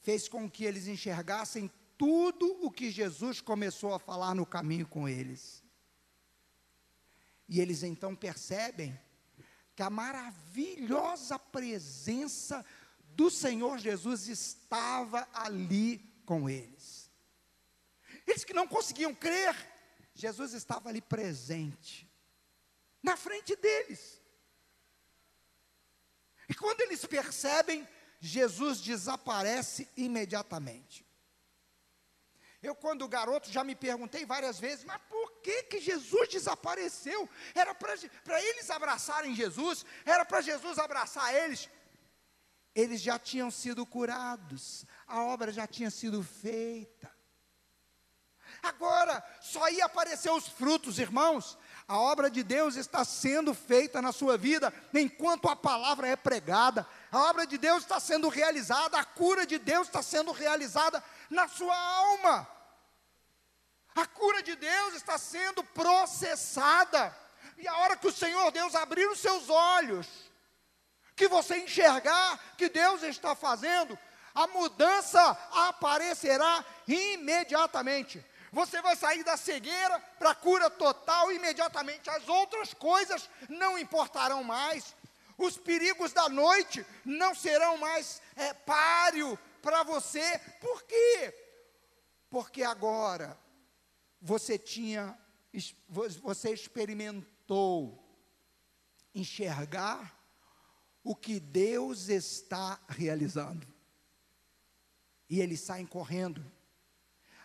fez com que eles enxergassem tudo o que Jesus começou a falar no caminho com eles. E eles então percebem que a maravilhosa presença do Senhor Jesus estava ali com eles. Eles que não conseguiam crer, Jesus estava ali presente, na frente deles. E quando eles percebem, Jesus desaparece imediatamente. Eu, quando garoto, já me perguntei várias vezes, mas por que, que Jesus desapareceu? Era para eles abraçarem Jesus, era para Jesus abraçar eles. Eles já tinham sido curados, a obra já tinha sido feita. Agora, só ia aparecer os frutos, irmãos. A obra de Deus está sendo feita na sua vida enquanto a palavra é pregada, a obra de Deus está sendo realizada, a cura de Deus está sendo realizada na sua alma. A cura de Deus está sendo processada. E a hora que o Senhor Deus abrir os seus olhos, que você enxergar que Deus está fazendo, a mudança aparecerá imediatamente. Você vai sair da cegueira para a cura total imediatamente. As outras coisas não importarão mais. Os perigos da noite não serão mais é, páreo para você. Por quê? Porque agora você tinha, você experimentou enxergar o que Deus está realizando. E eles saem correndo.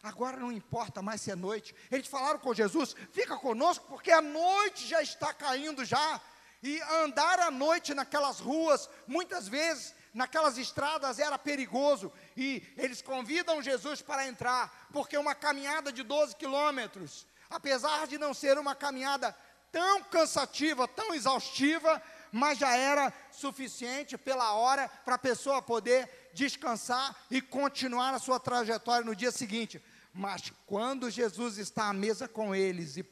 Agora não importa mais se é noite. Eles falaram com Jesus: fica conosco, porque a noite já está caindo já. E andar à noite naquelas ruas, muitas vezes, naquelas estradas era perigoso. E eles convidam Jesus para entrar, porque uma caminhada de 12 quilômetros, apesar de não ser uma caminhada tão cansativa, tão exaustiva, mas já era suficiente pela hora para a pessoa poder descansar e continuar a sua trajetória no dia seguinte. Mas quando Jesus está à mesa com eles e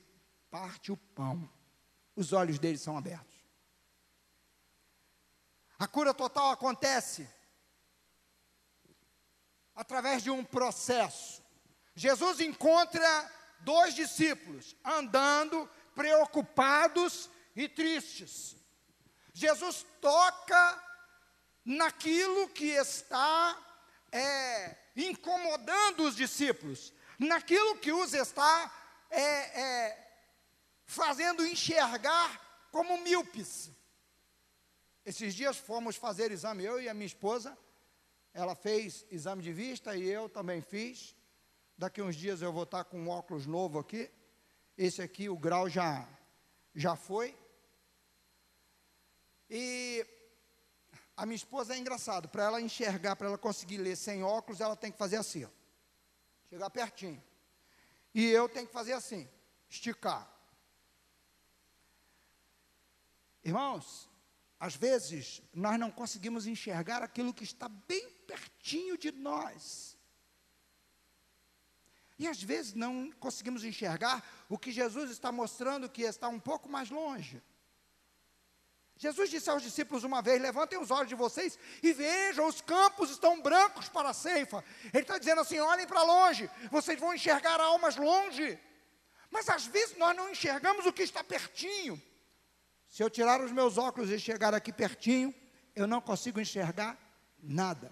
parte o pão, os olhos deles são abertos. A cura total acontece através de um processo. Jesus encontra dois discípulos andando preocupados e tristes. Jesus toca naquilo que está é, incomodando os discípulos, naquilo que os está é, é, fazendo enxergar como míopes. Esses dias fomos fazer exame, eu e a minha esposa. Ela fez exame de vista e eu também fiz. Daqui uns dias eu vou estar com um óculos novo aqui. Esse aqui, o grau já, já foi. E a minha esposa é engraçado, para ela enxergar, para ela conseguir ler sem óculos, ela tem que fazer assim, ó. chegar pertinho. E eu tenho que fazer assim, esticar. Irmãos, às vezes, nós não conseguimos enxergar aquilo que está bem pertinho de nós. E às vezes não conseguimos enxergar o que Jesus está mostrando que está um pouco mais longe. Jesus disse aos discípulos uma vez: Levantem os olhos de vocês e vejam, os campos estão brancos para a ceifa. Ele está dizendo assim: olhem para longe, vocês vão enxergar almas longe. Mas às vezes nós não enxergamos o que está pertinho. Se eu tirar os meus óculos e chegar aqui pertinho, eu não consigo enxergar nada.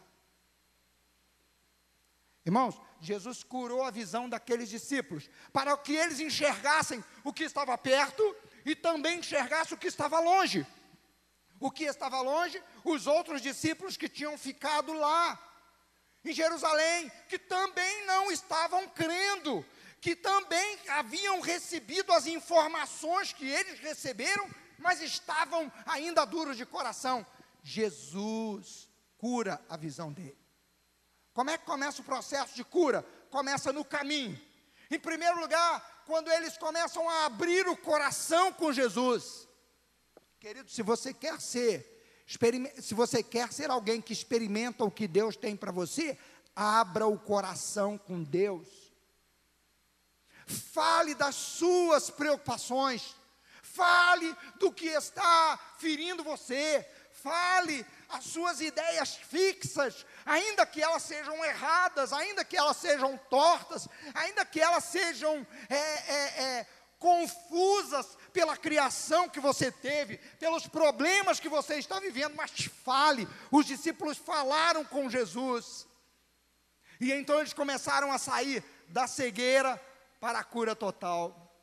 Irmãos, Jesus curou a visão daqueles discípulos, para que eles enxergassem o que estava perto e também enxergassem o que estava longe. O que estava longe? Os outros discípulos que tinham ficado lá, em Jerusalém, que também não estavam crendo, que também haviam recebido as informações que eles receberam mas estavam ainda duros de coração. Jesus cura a visão dele. Como é que começa o processo de cura? Começa no caminho. Em primeiro lugar, quando eles começam a abrir o coração com Jesus. Querido, se você quer ser, se você quer ser alguém que experimenta o que Deus tem para você, abra o coração com Deus. Fale das suas preocupações. Fale do que está ferindo você. Fale as suas ideias fixas, ainda que elas sejam erradas, ainda que elas sejam tortas, ainda que elas sejam é, é, é, confusas pela criação que você teve, pelos problemas que você está vivendo, mas fale. Os discípulos falaram com Jesus. E então eles começaram a sair da cegueira para a cura total.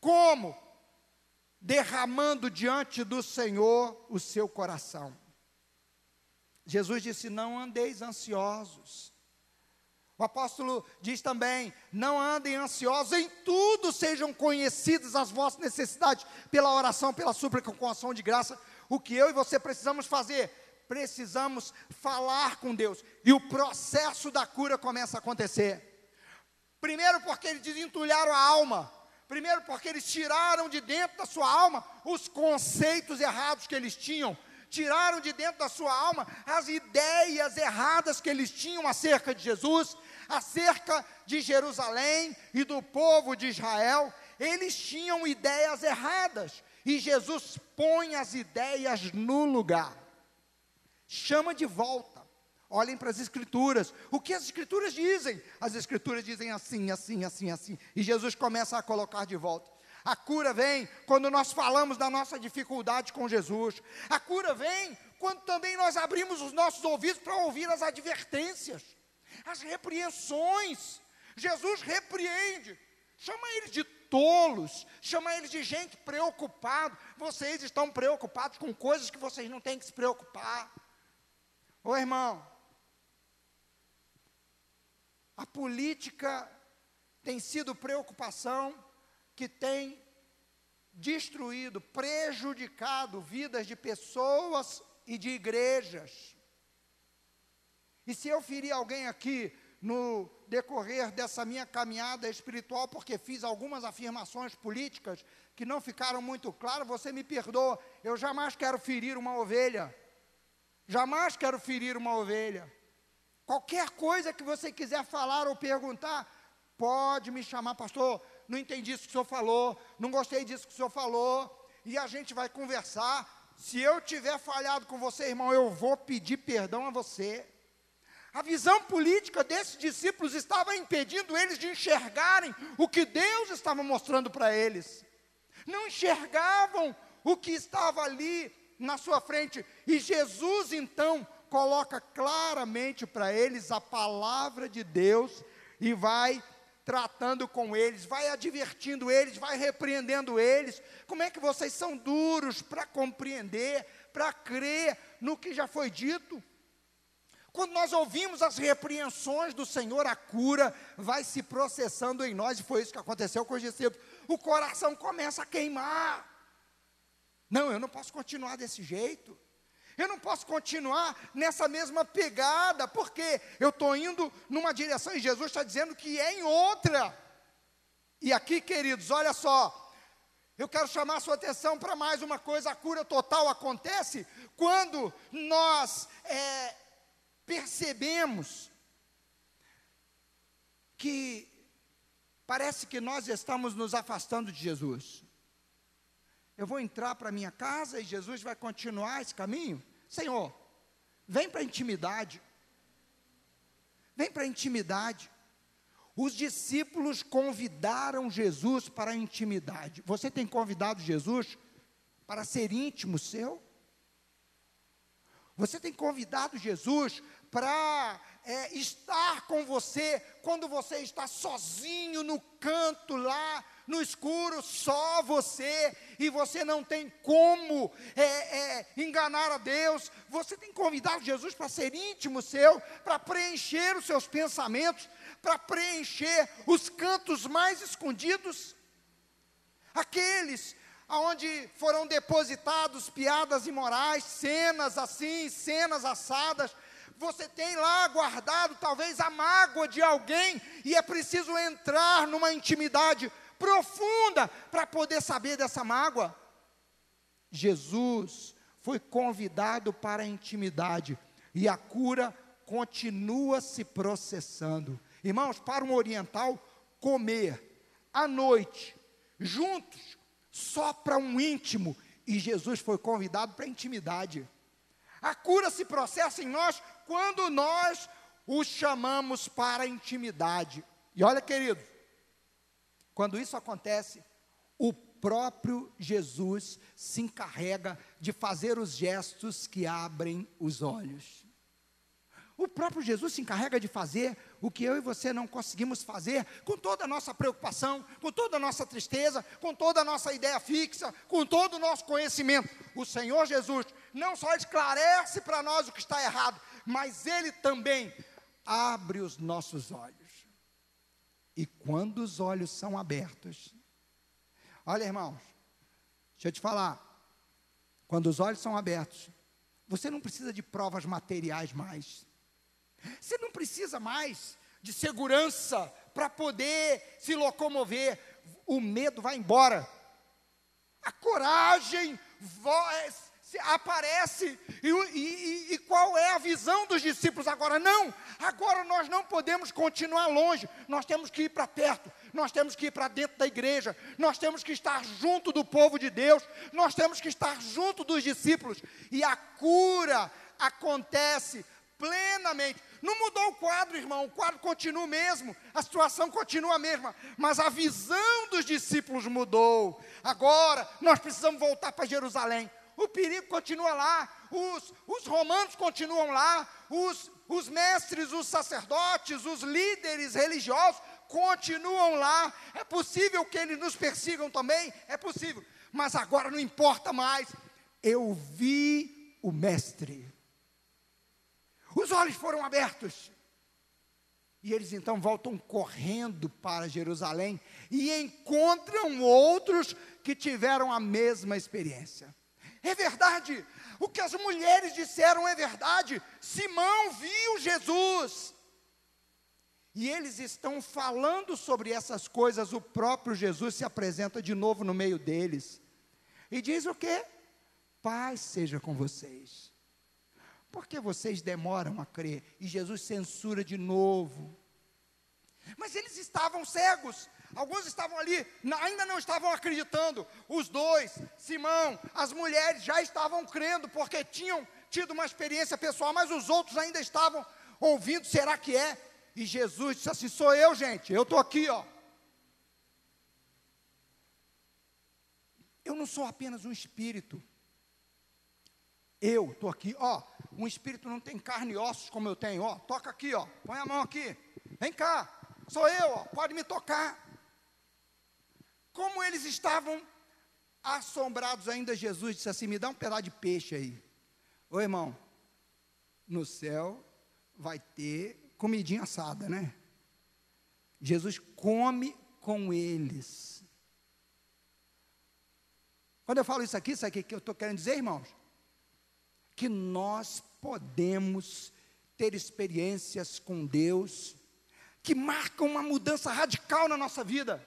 Como? Derramando diante do Senhor o seu coração. Jesus disse: Não andeis ansiosos. O apóstolo diz também: Não andem ansiosos, em tudo sejam conhecidas as vossas necessidades, pela oração, pela súplica, com ação de graça. O que eu e você precisamos fazer? Precisamos falar com Deus, e o processo da cura começa a acontecer. Primeiro, porque eles desentulharam a alma. Primeiro, porque eles tiraram de dentro da sua alma os conceitos errados que eles tinham tiraram de dentro da sua alma as ideias erradas que eles tinham acerca de Jesus, acerca de Jerusalém e do povo de Israel. Eles tinham ideias erradas e Jesus põe as ideias no lugar, chama de volta. Olhem para as Escrituras. O que as Escrituras dizem? As Escrituras dizem assim, assim, assim, assim. E Jesus começa a colocar de volta. A cura vem quando nós falamos da nossa dificuldade com Jesus. A cura vem quando também nós abrimos os nossos ouvidos para ouvir as advertências, as repreensões. Jesus repreende, chama eles de tolos, chama eles de gente preocupada. Vocês estão preocupados com coisas que vocês não têm que se preocupar. Ô irmão, a política tem sido preocupação que tem destruído, prejudicado vidas de pessoas e de igrejas. E se eu ferir alguém aqui no decorrer dessa minha caminhada espiritual, porque fiz algumas afirmações políticas que não ficaram muito claras, você me perdoa, eu jamais quero ferir uma ovelha. Jamais quero ferir uma ovelha. Qualquer coisa que você quiser falar ou perguntar, pode me chamar, pastor não entendi isso que o senhor falou, não gostei disso que o senhor falou, e a gente vai conversar. Se eu tiver falhado com você, irmão, eu vou pedir perdão a você. A visão política desses discípulos estava impedindo eles de enxergarem o que Deus estava mostrando para eles. Não enxergavam o que estava ali na sua frente. E Jesus então coloca claramente para eles a palavra de Deus e vai tratando com eles, vai advertindo eles, vai repreendendo eles. Como é que vocês são duros para compreender, para crer no que já foi dito? Quando nós ouvimos as repreensões do Senhor, a cura vai se processando em nós, e foi isso que aconteceu com os discípulos. O coração começa a queimar. Não, eu não posso continuar desse jeito. Eu não posso continuar nessa mesma pegada, porque eu estou indo numa direção e Jesus está dizendo que é em outra. E aqui, queridos, olha só, eu quero chamar a sua atenção para mais uma coisa: a cura total acontece quando nós é, percebemos que parece que nós estamos nos afastando de Jesus. Eu vou entrar para minha casa e Jesus vai continuar esse caminho? Senhor, vem para a intimidade. Vem para a intimidade. Os discípulos convidaram Jesus para a intimidade. Você tem convidado Jesus para ser íntimo seu? Você tem convidado Jesus para é, estar com você quando você está sozinho no canto lá no escuro, só você, e você não tem como é, é, enganar a Deus. Você tem convidado Jesus para ser íntimo seu, para preencher os seus pensamentos, para preencher os cantos mais escondidos, aqueles aonde foram depositados piadas imorais, cenas assim, cenas assadas, você tem lá guardado talvez a mágoa de alguém e é preciso entrar numa intimidade profunda para poder saber dessa mágoa. Jesus foi convidado para a intimidade e a cura continua se processando. Irmãos, para um oriental, comer à noite, juntos, só para um íntimo, e Jesus foi convidado para a intimidade. A cura se processa em nós quando nós o chamamos para a intimidade. E olha, querido, quando isso acontece, o próprio Jesus se encarrega de fazer os gestos que abrem os olhos. O próprio Jesus se encarrega de fazer o que eu e você não conseguimos fazer, com toda a nossa preocupação, com toda a nossa tristeza, com toda a nossa ideia fixa, com todo o nosso conhecimento. O Senhor Jesus não só esclarece para nós o que está errado, mas Ele também abre os nossos olhos. E quando os olhos são abertos, olha irmãos, deixa eu te falar, quando os olhos são abertos, você não precisa de provas materiais mais. Você não precisa mais de segurança para poder se locomover. O medo vai embora. A coragem aparece. E, e, e, qual é a visão dos discípulos agora? Não, agora nós não podemos continuar longe, nós temos que ir para perto, nós temos que ir para dentro da igreja, nós temos que estar junto do povo de Deus, nós temos que estar junto dos discípulos, e a cura acontece plenamente. Não mudou o quadro, irmão, o quadro continua o mesmo, a situação continua a mesma, mas a visão dos discípulos mudou. Agora nós precisamos voltar para Jerusalém. O perigo continua lá, os, os romanos continuam lá, os, os mestres, os sacerdotes, os líderes religiosos continuam lá. É possível que eles nos persigam também? É possível, mas agora não importa mais. Eu vi o Mestre. Os olhos foram abertos. E eles então voltam correndo para Jerusalém e encontram outros que tiveram a mesma experiência. É verdade, o que as mulheres disseram é verdade. Simão viu Jesus. E eles estão falando sobre essas coisas, o próprio Jesus se apresenta de novo no meio deles. E diz o quê? Paz seja com vocês. Por que vocês demoram a crer? E Jesus censura de novo. Mas eles estavam cegos. Alguns estavam ali, ainda não estavam acreditando. Os dois, Simão, as mulheres já estavam crendo, porque tinham tido uma experiência pessoal, mas os outros ainda estavam ouvindo: será que é? E Jesus disse assim: sou eu, gente, eu estou aqui, ó. Eu não sou apenas um espírito. Eu estou aqui, ó. Um espírito não tem carne e ossos como eu tenho, ó. Toca aqui, ó. Põe a mão aqui. Vem cá. Sou eu, ó. Pode me tocar. Como eles estavam assombrados ainda, Jesus disse assim: Me dá um pedaço de peixe aí. Ô irmão, no céu vai ter comidinha assada, né? Jesus come com eles. Quando eu falo isso aqui, sabe o que eu estou querendo dizer, irmãos? que nós podemos ter experiências com Deus que marcam uma mudança radical na nossa vida,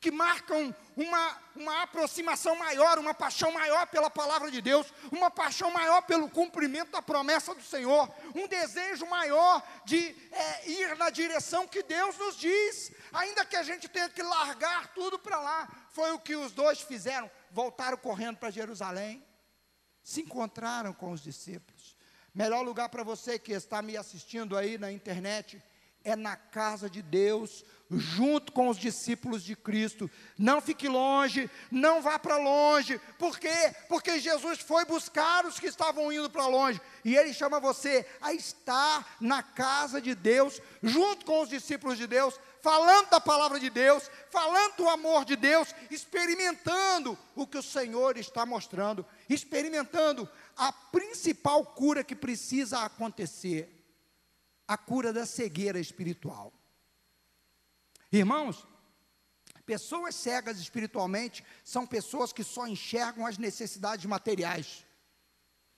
que marcam uma, uma aproximação maior, uma paixão maior pela palavra de Deus, uma paixão maior pelo cumprimento da promessa do Senhor, um desejo maior de é, ir na direção que Deus nos diz, ainda que a gente tenha que largar tudo para lá. Foi o que os dois fizeram, voltaram correndo para Jerusalém se encontraram com os discípulos. Melhor lugar para você que está me assistindo aí na internet é na casa de Deus, junto com os discípulos de Cristo. Não fique longe, não vá para longe. Por quê? Porque Jesus foi buscar os que estavam indo para longe. E ele chama você a estar na casa de Deus, junto com os discípulos de Deus, falando da palavra de Deus, falando do amor de Deus, experimentando o que o Senhor está mostrando, experimentando a principal cura que precisa acontecer a cura da cegueira espiritual. Irmãos, pessoas cegas espiritualmente são pessoas que só enxergam as necessidades materiais.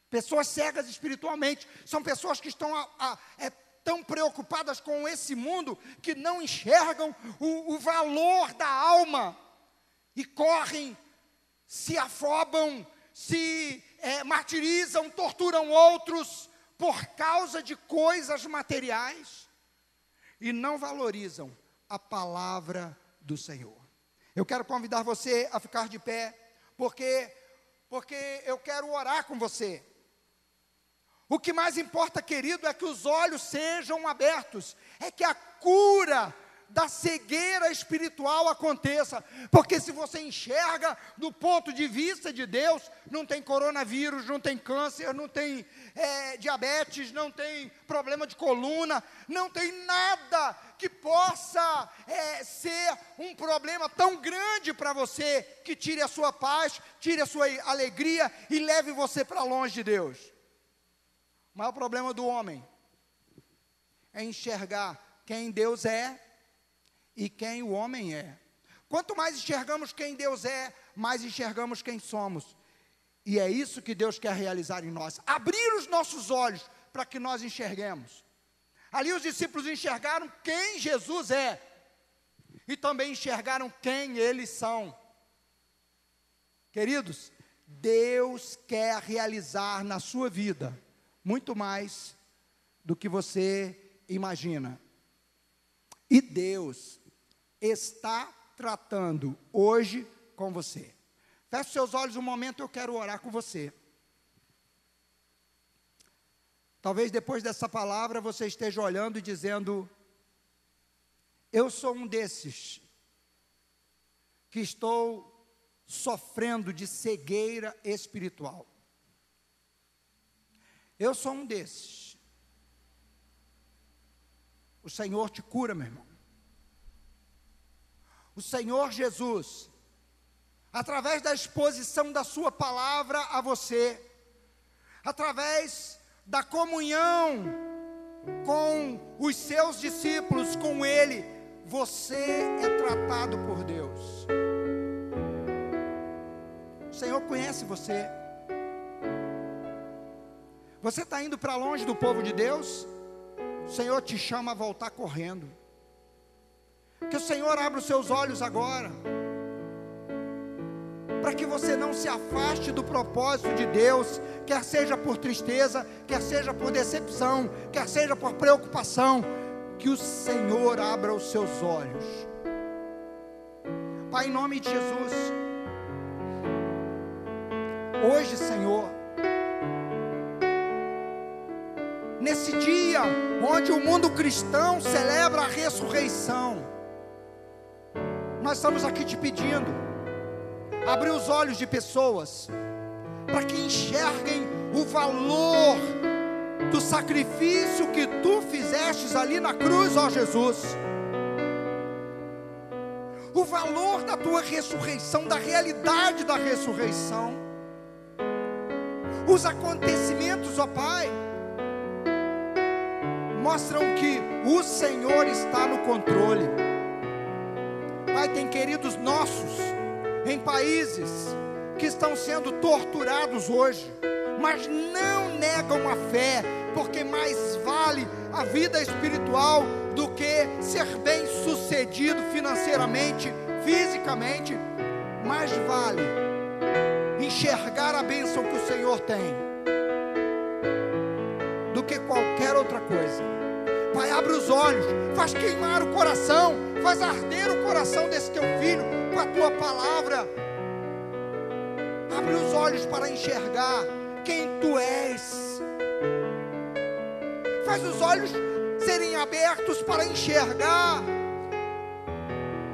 Pessoas cegas espiritualmente são pessoas que estão a, a, é, tão preocupadas com esse mundo que não enxergam o, o valor da alma e correm, se afobam, se é, martirizam, torturam outros por causa de coisas materiais e não valorizam a palavra do Senhor. Eu quero convidar você a ficar de pé, porque porque eu quero orar com você. O que mais importa, querido, é que os olhos sejam abertos, é que a cura da cegueira espiritual aconteça, porque se você enxerga do ponto de vista de Deus, não tem coronavírus, não tem câncer, não tem é, diabetes, não tem problema de coluna, não tem nada que possa é, ser um problema tão grande para você que tire a sua paz, tire a sua alegria e leve você para longe de Deus. O maior problema do homem é enxergar quem Deus é e quem o homem é. Quanto mais enxergamos quem Deus é, mais enxergamos quem somos. E é isso que Deus quer realizar em nós: abrir os nossos olhos para que nós enxerguemos. Ali os discípulos enxergaram quem Jesus é e também enxergaram quem eles são. Queridos, Deus quer realizar na sua vida muito mais do que você imagina. E Deus está tratando hoje com você. Feche seus olhos um momento, eu quero orar com você. Talvez depois dessa palavra você esteja olhando e dizendo: Eu sou um desses que estou sofrendo de cegueira espiritual. Eu sou um desses. O Senhor te cura, meu irmão o Senhor Jesus, através da exposição da Sua palavra a você, através da comunhão com os seus discípulos, com Ele, você é tratado por Deus. O Senhor conhece você. Você está indo para longe do povo de Deus? O Senhor te chama a voltar correndo. Que o Senhor abra os seus olhos agora. Para que você não se afaste do propósito de Deus, quer seja por tristeza, quer seja por decepção, quer seja por preocupação, que o Senhor abra os seus olhos. Pai, em nome de Jesus, hoje, Senhor, nesse dia onde o mundo cristão celebra a ressurreição, nós estamos aqui te pedindo, abrir os olhos de pessoas, para que enxerguem o valor do sacrifício que tu fizestes ali na cruz, ó Jesus. O valor da tua ressurreição, da realidade da ressurreição. Os acontecimentos, ó Pai, mostram que o Senhor está no controle. Pai, tem queridos nossos em países que estão sendo torturados hoje, mas não negam a fé, porque mais vale a vida espiritual do que ser bem sucedido financeiramente, fisicamente, mais vale enxergar a bênção que o Senhor tem do que qualquer outra coisa. Pai, abre os olhos, faz queimar o coração, faz arder o coração desse teu filho com a tua palavra. Abre os olhos para enxergar quem tu és. Faz os olhos serem abertos para enxergar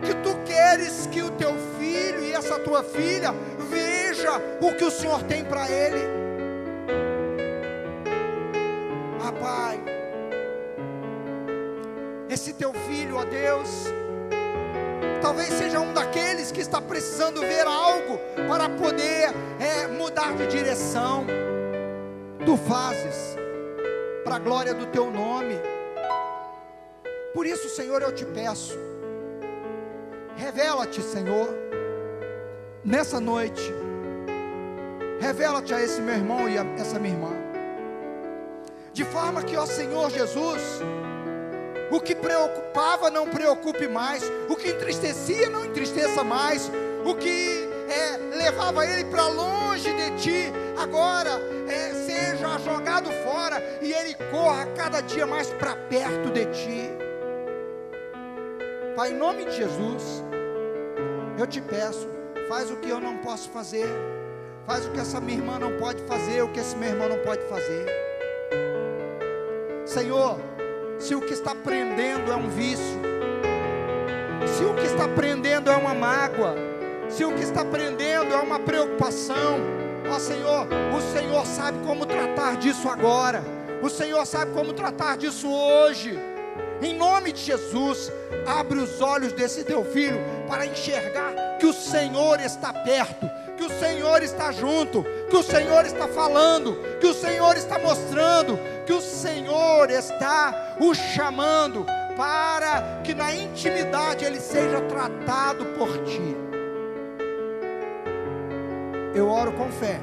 que tu queres que o teu filho e essa tua filha veja o que o Senhor tem para ele. Ah, Pai esse teu filho, ó Deus, talvez seja um daqueles que está precisando ver algo para poder é, mudar de direção. Tu fazes para a glória do teu nome. Por isso, Senhor, eu te peço, revela-te, Senhor, nessa noite, revela-te a esse meu irmão e a essa minha irmã, de forma que, ó Senhor Jesus, o que preocupava não preocupe mais. O que entristecia não entristeça mais. O que é, levava ele para longe de ti, agora é, seja jogado fora e ele corra cada dia mais para perto de ti. Pai, em nome de Jesus, Eu te peço, faz o que eu não posso fazer, faz o que essa minha irmã não pode fazer, o que esse meu irmão não pode fazer. Senhor, se o que está prendendo é um vício, se o que está prendendo é uma mágoa, se o que está prendendo é uma preocupação, ó Senhor, o Senhor sabe como tratar disso agora, o Senhor sabe como tratar disso hoje. Em nome de Jesus, abre os olhos desse teu filho para enxergar que o Senhor está perto, que o Senhor está junto, que o Senhor está falando, que o Senhor está mostrando, que o Senhor está o chamando para que na intimidade ele seja tratado por ti. Eu oro com fé,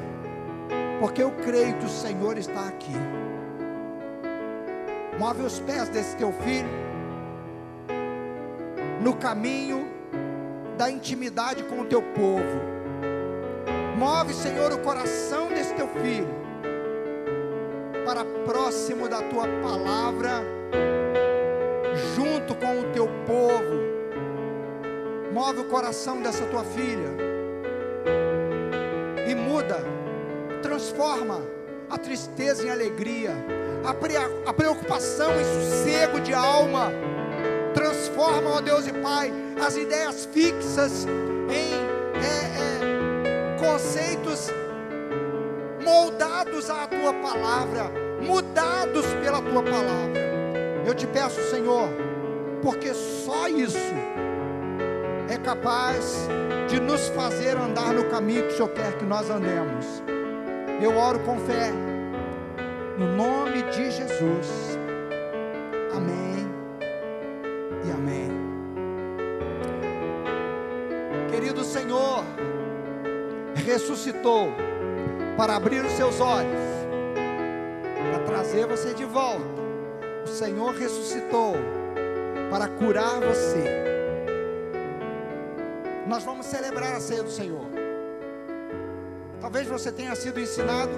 porque eu creio que o Senhor está aqui. Move os pés desse teu filho no caminho da intimidade com o teu povo. Move, Senhor, o coração desse teu filho para próximo da tua palavra, junto com o teu povo. Move o coração dessa tua filha e muda, transforma a tristeza em alegria, a, pre a preocupação em sossego de alma. Transforma, ó Deus e Pai, as ideias fixas conceitos moldados à tua palavra, mudados pela tua palavra. Eu te peço, Senhor, porque só isso é capaz de nos fazer andar no caminho que o Senhor quer que nós andemos. Eu oro com fé, no nome de Jesus. Ressuscitou para abrir os seus olhos, para trazer você de volta. O Senhor ressuscitou para curar você. Nós vamos celebrar a ceia do Senhor. Talvez você tenha sido ensinado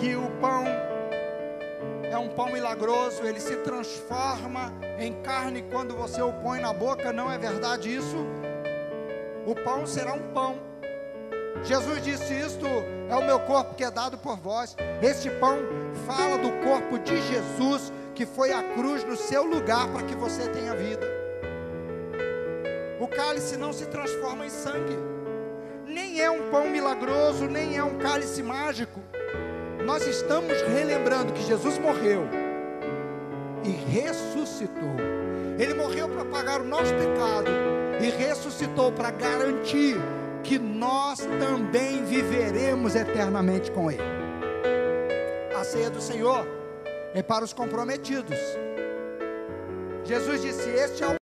que o pão é um pão milagroso, ele se transforma em carne quando você o põe na boca, não é verdade isso? O pão será um pão. Jesus disse: Isto é o meu corpo que é dado por vós. Este pão fala do corpo de Jesus que foi à cruz no seu lugar para que você tenha vida. O cálice não se transforma em sangue, nem é um pão milagroso, nem é um cálice mágico. Nós estamos relembrando que Jesus morreu e ressuscitou. Ele morreu para pagar o nosso pecado e ressuscitou para garantir que nós também viveremos eternamente com Ele. A ceia do Senhor é para os comprometidos. Jesus disse: Este é o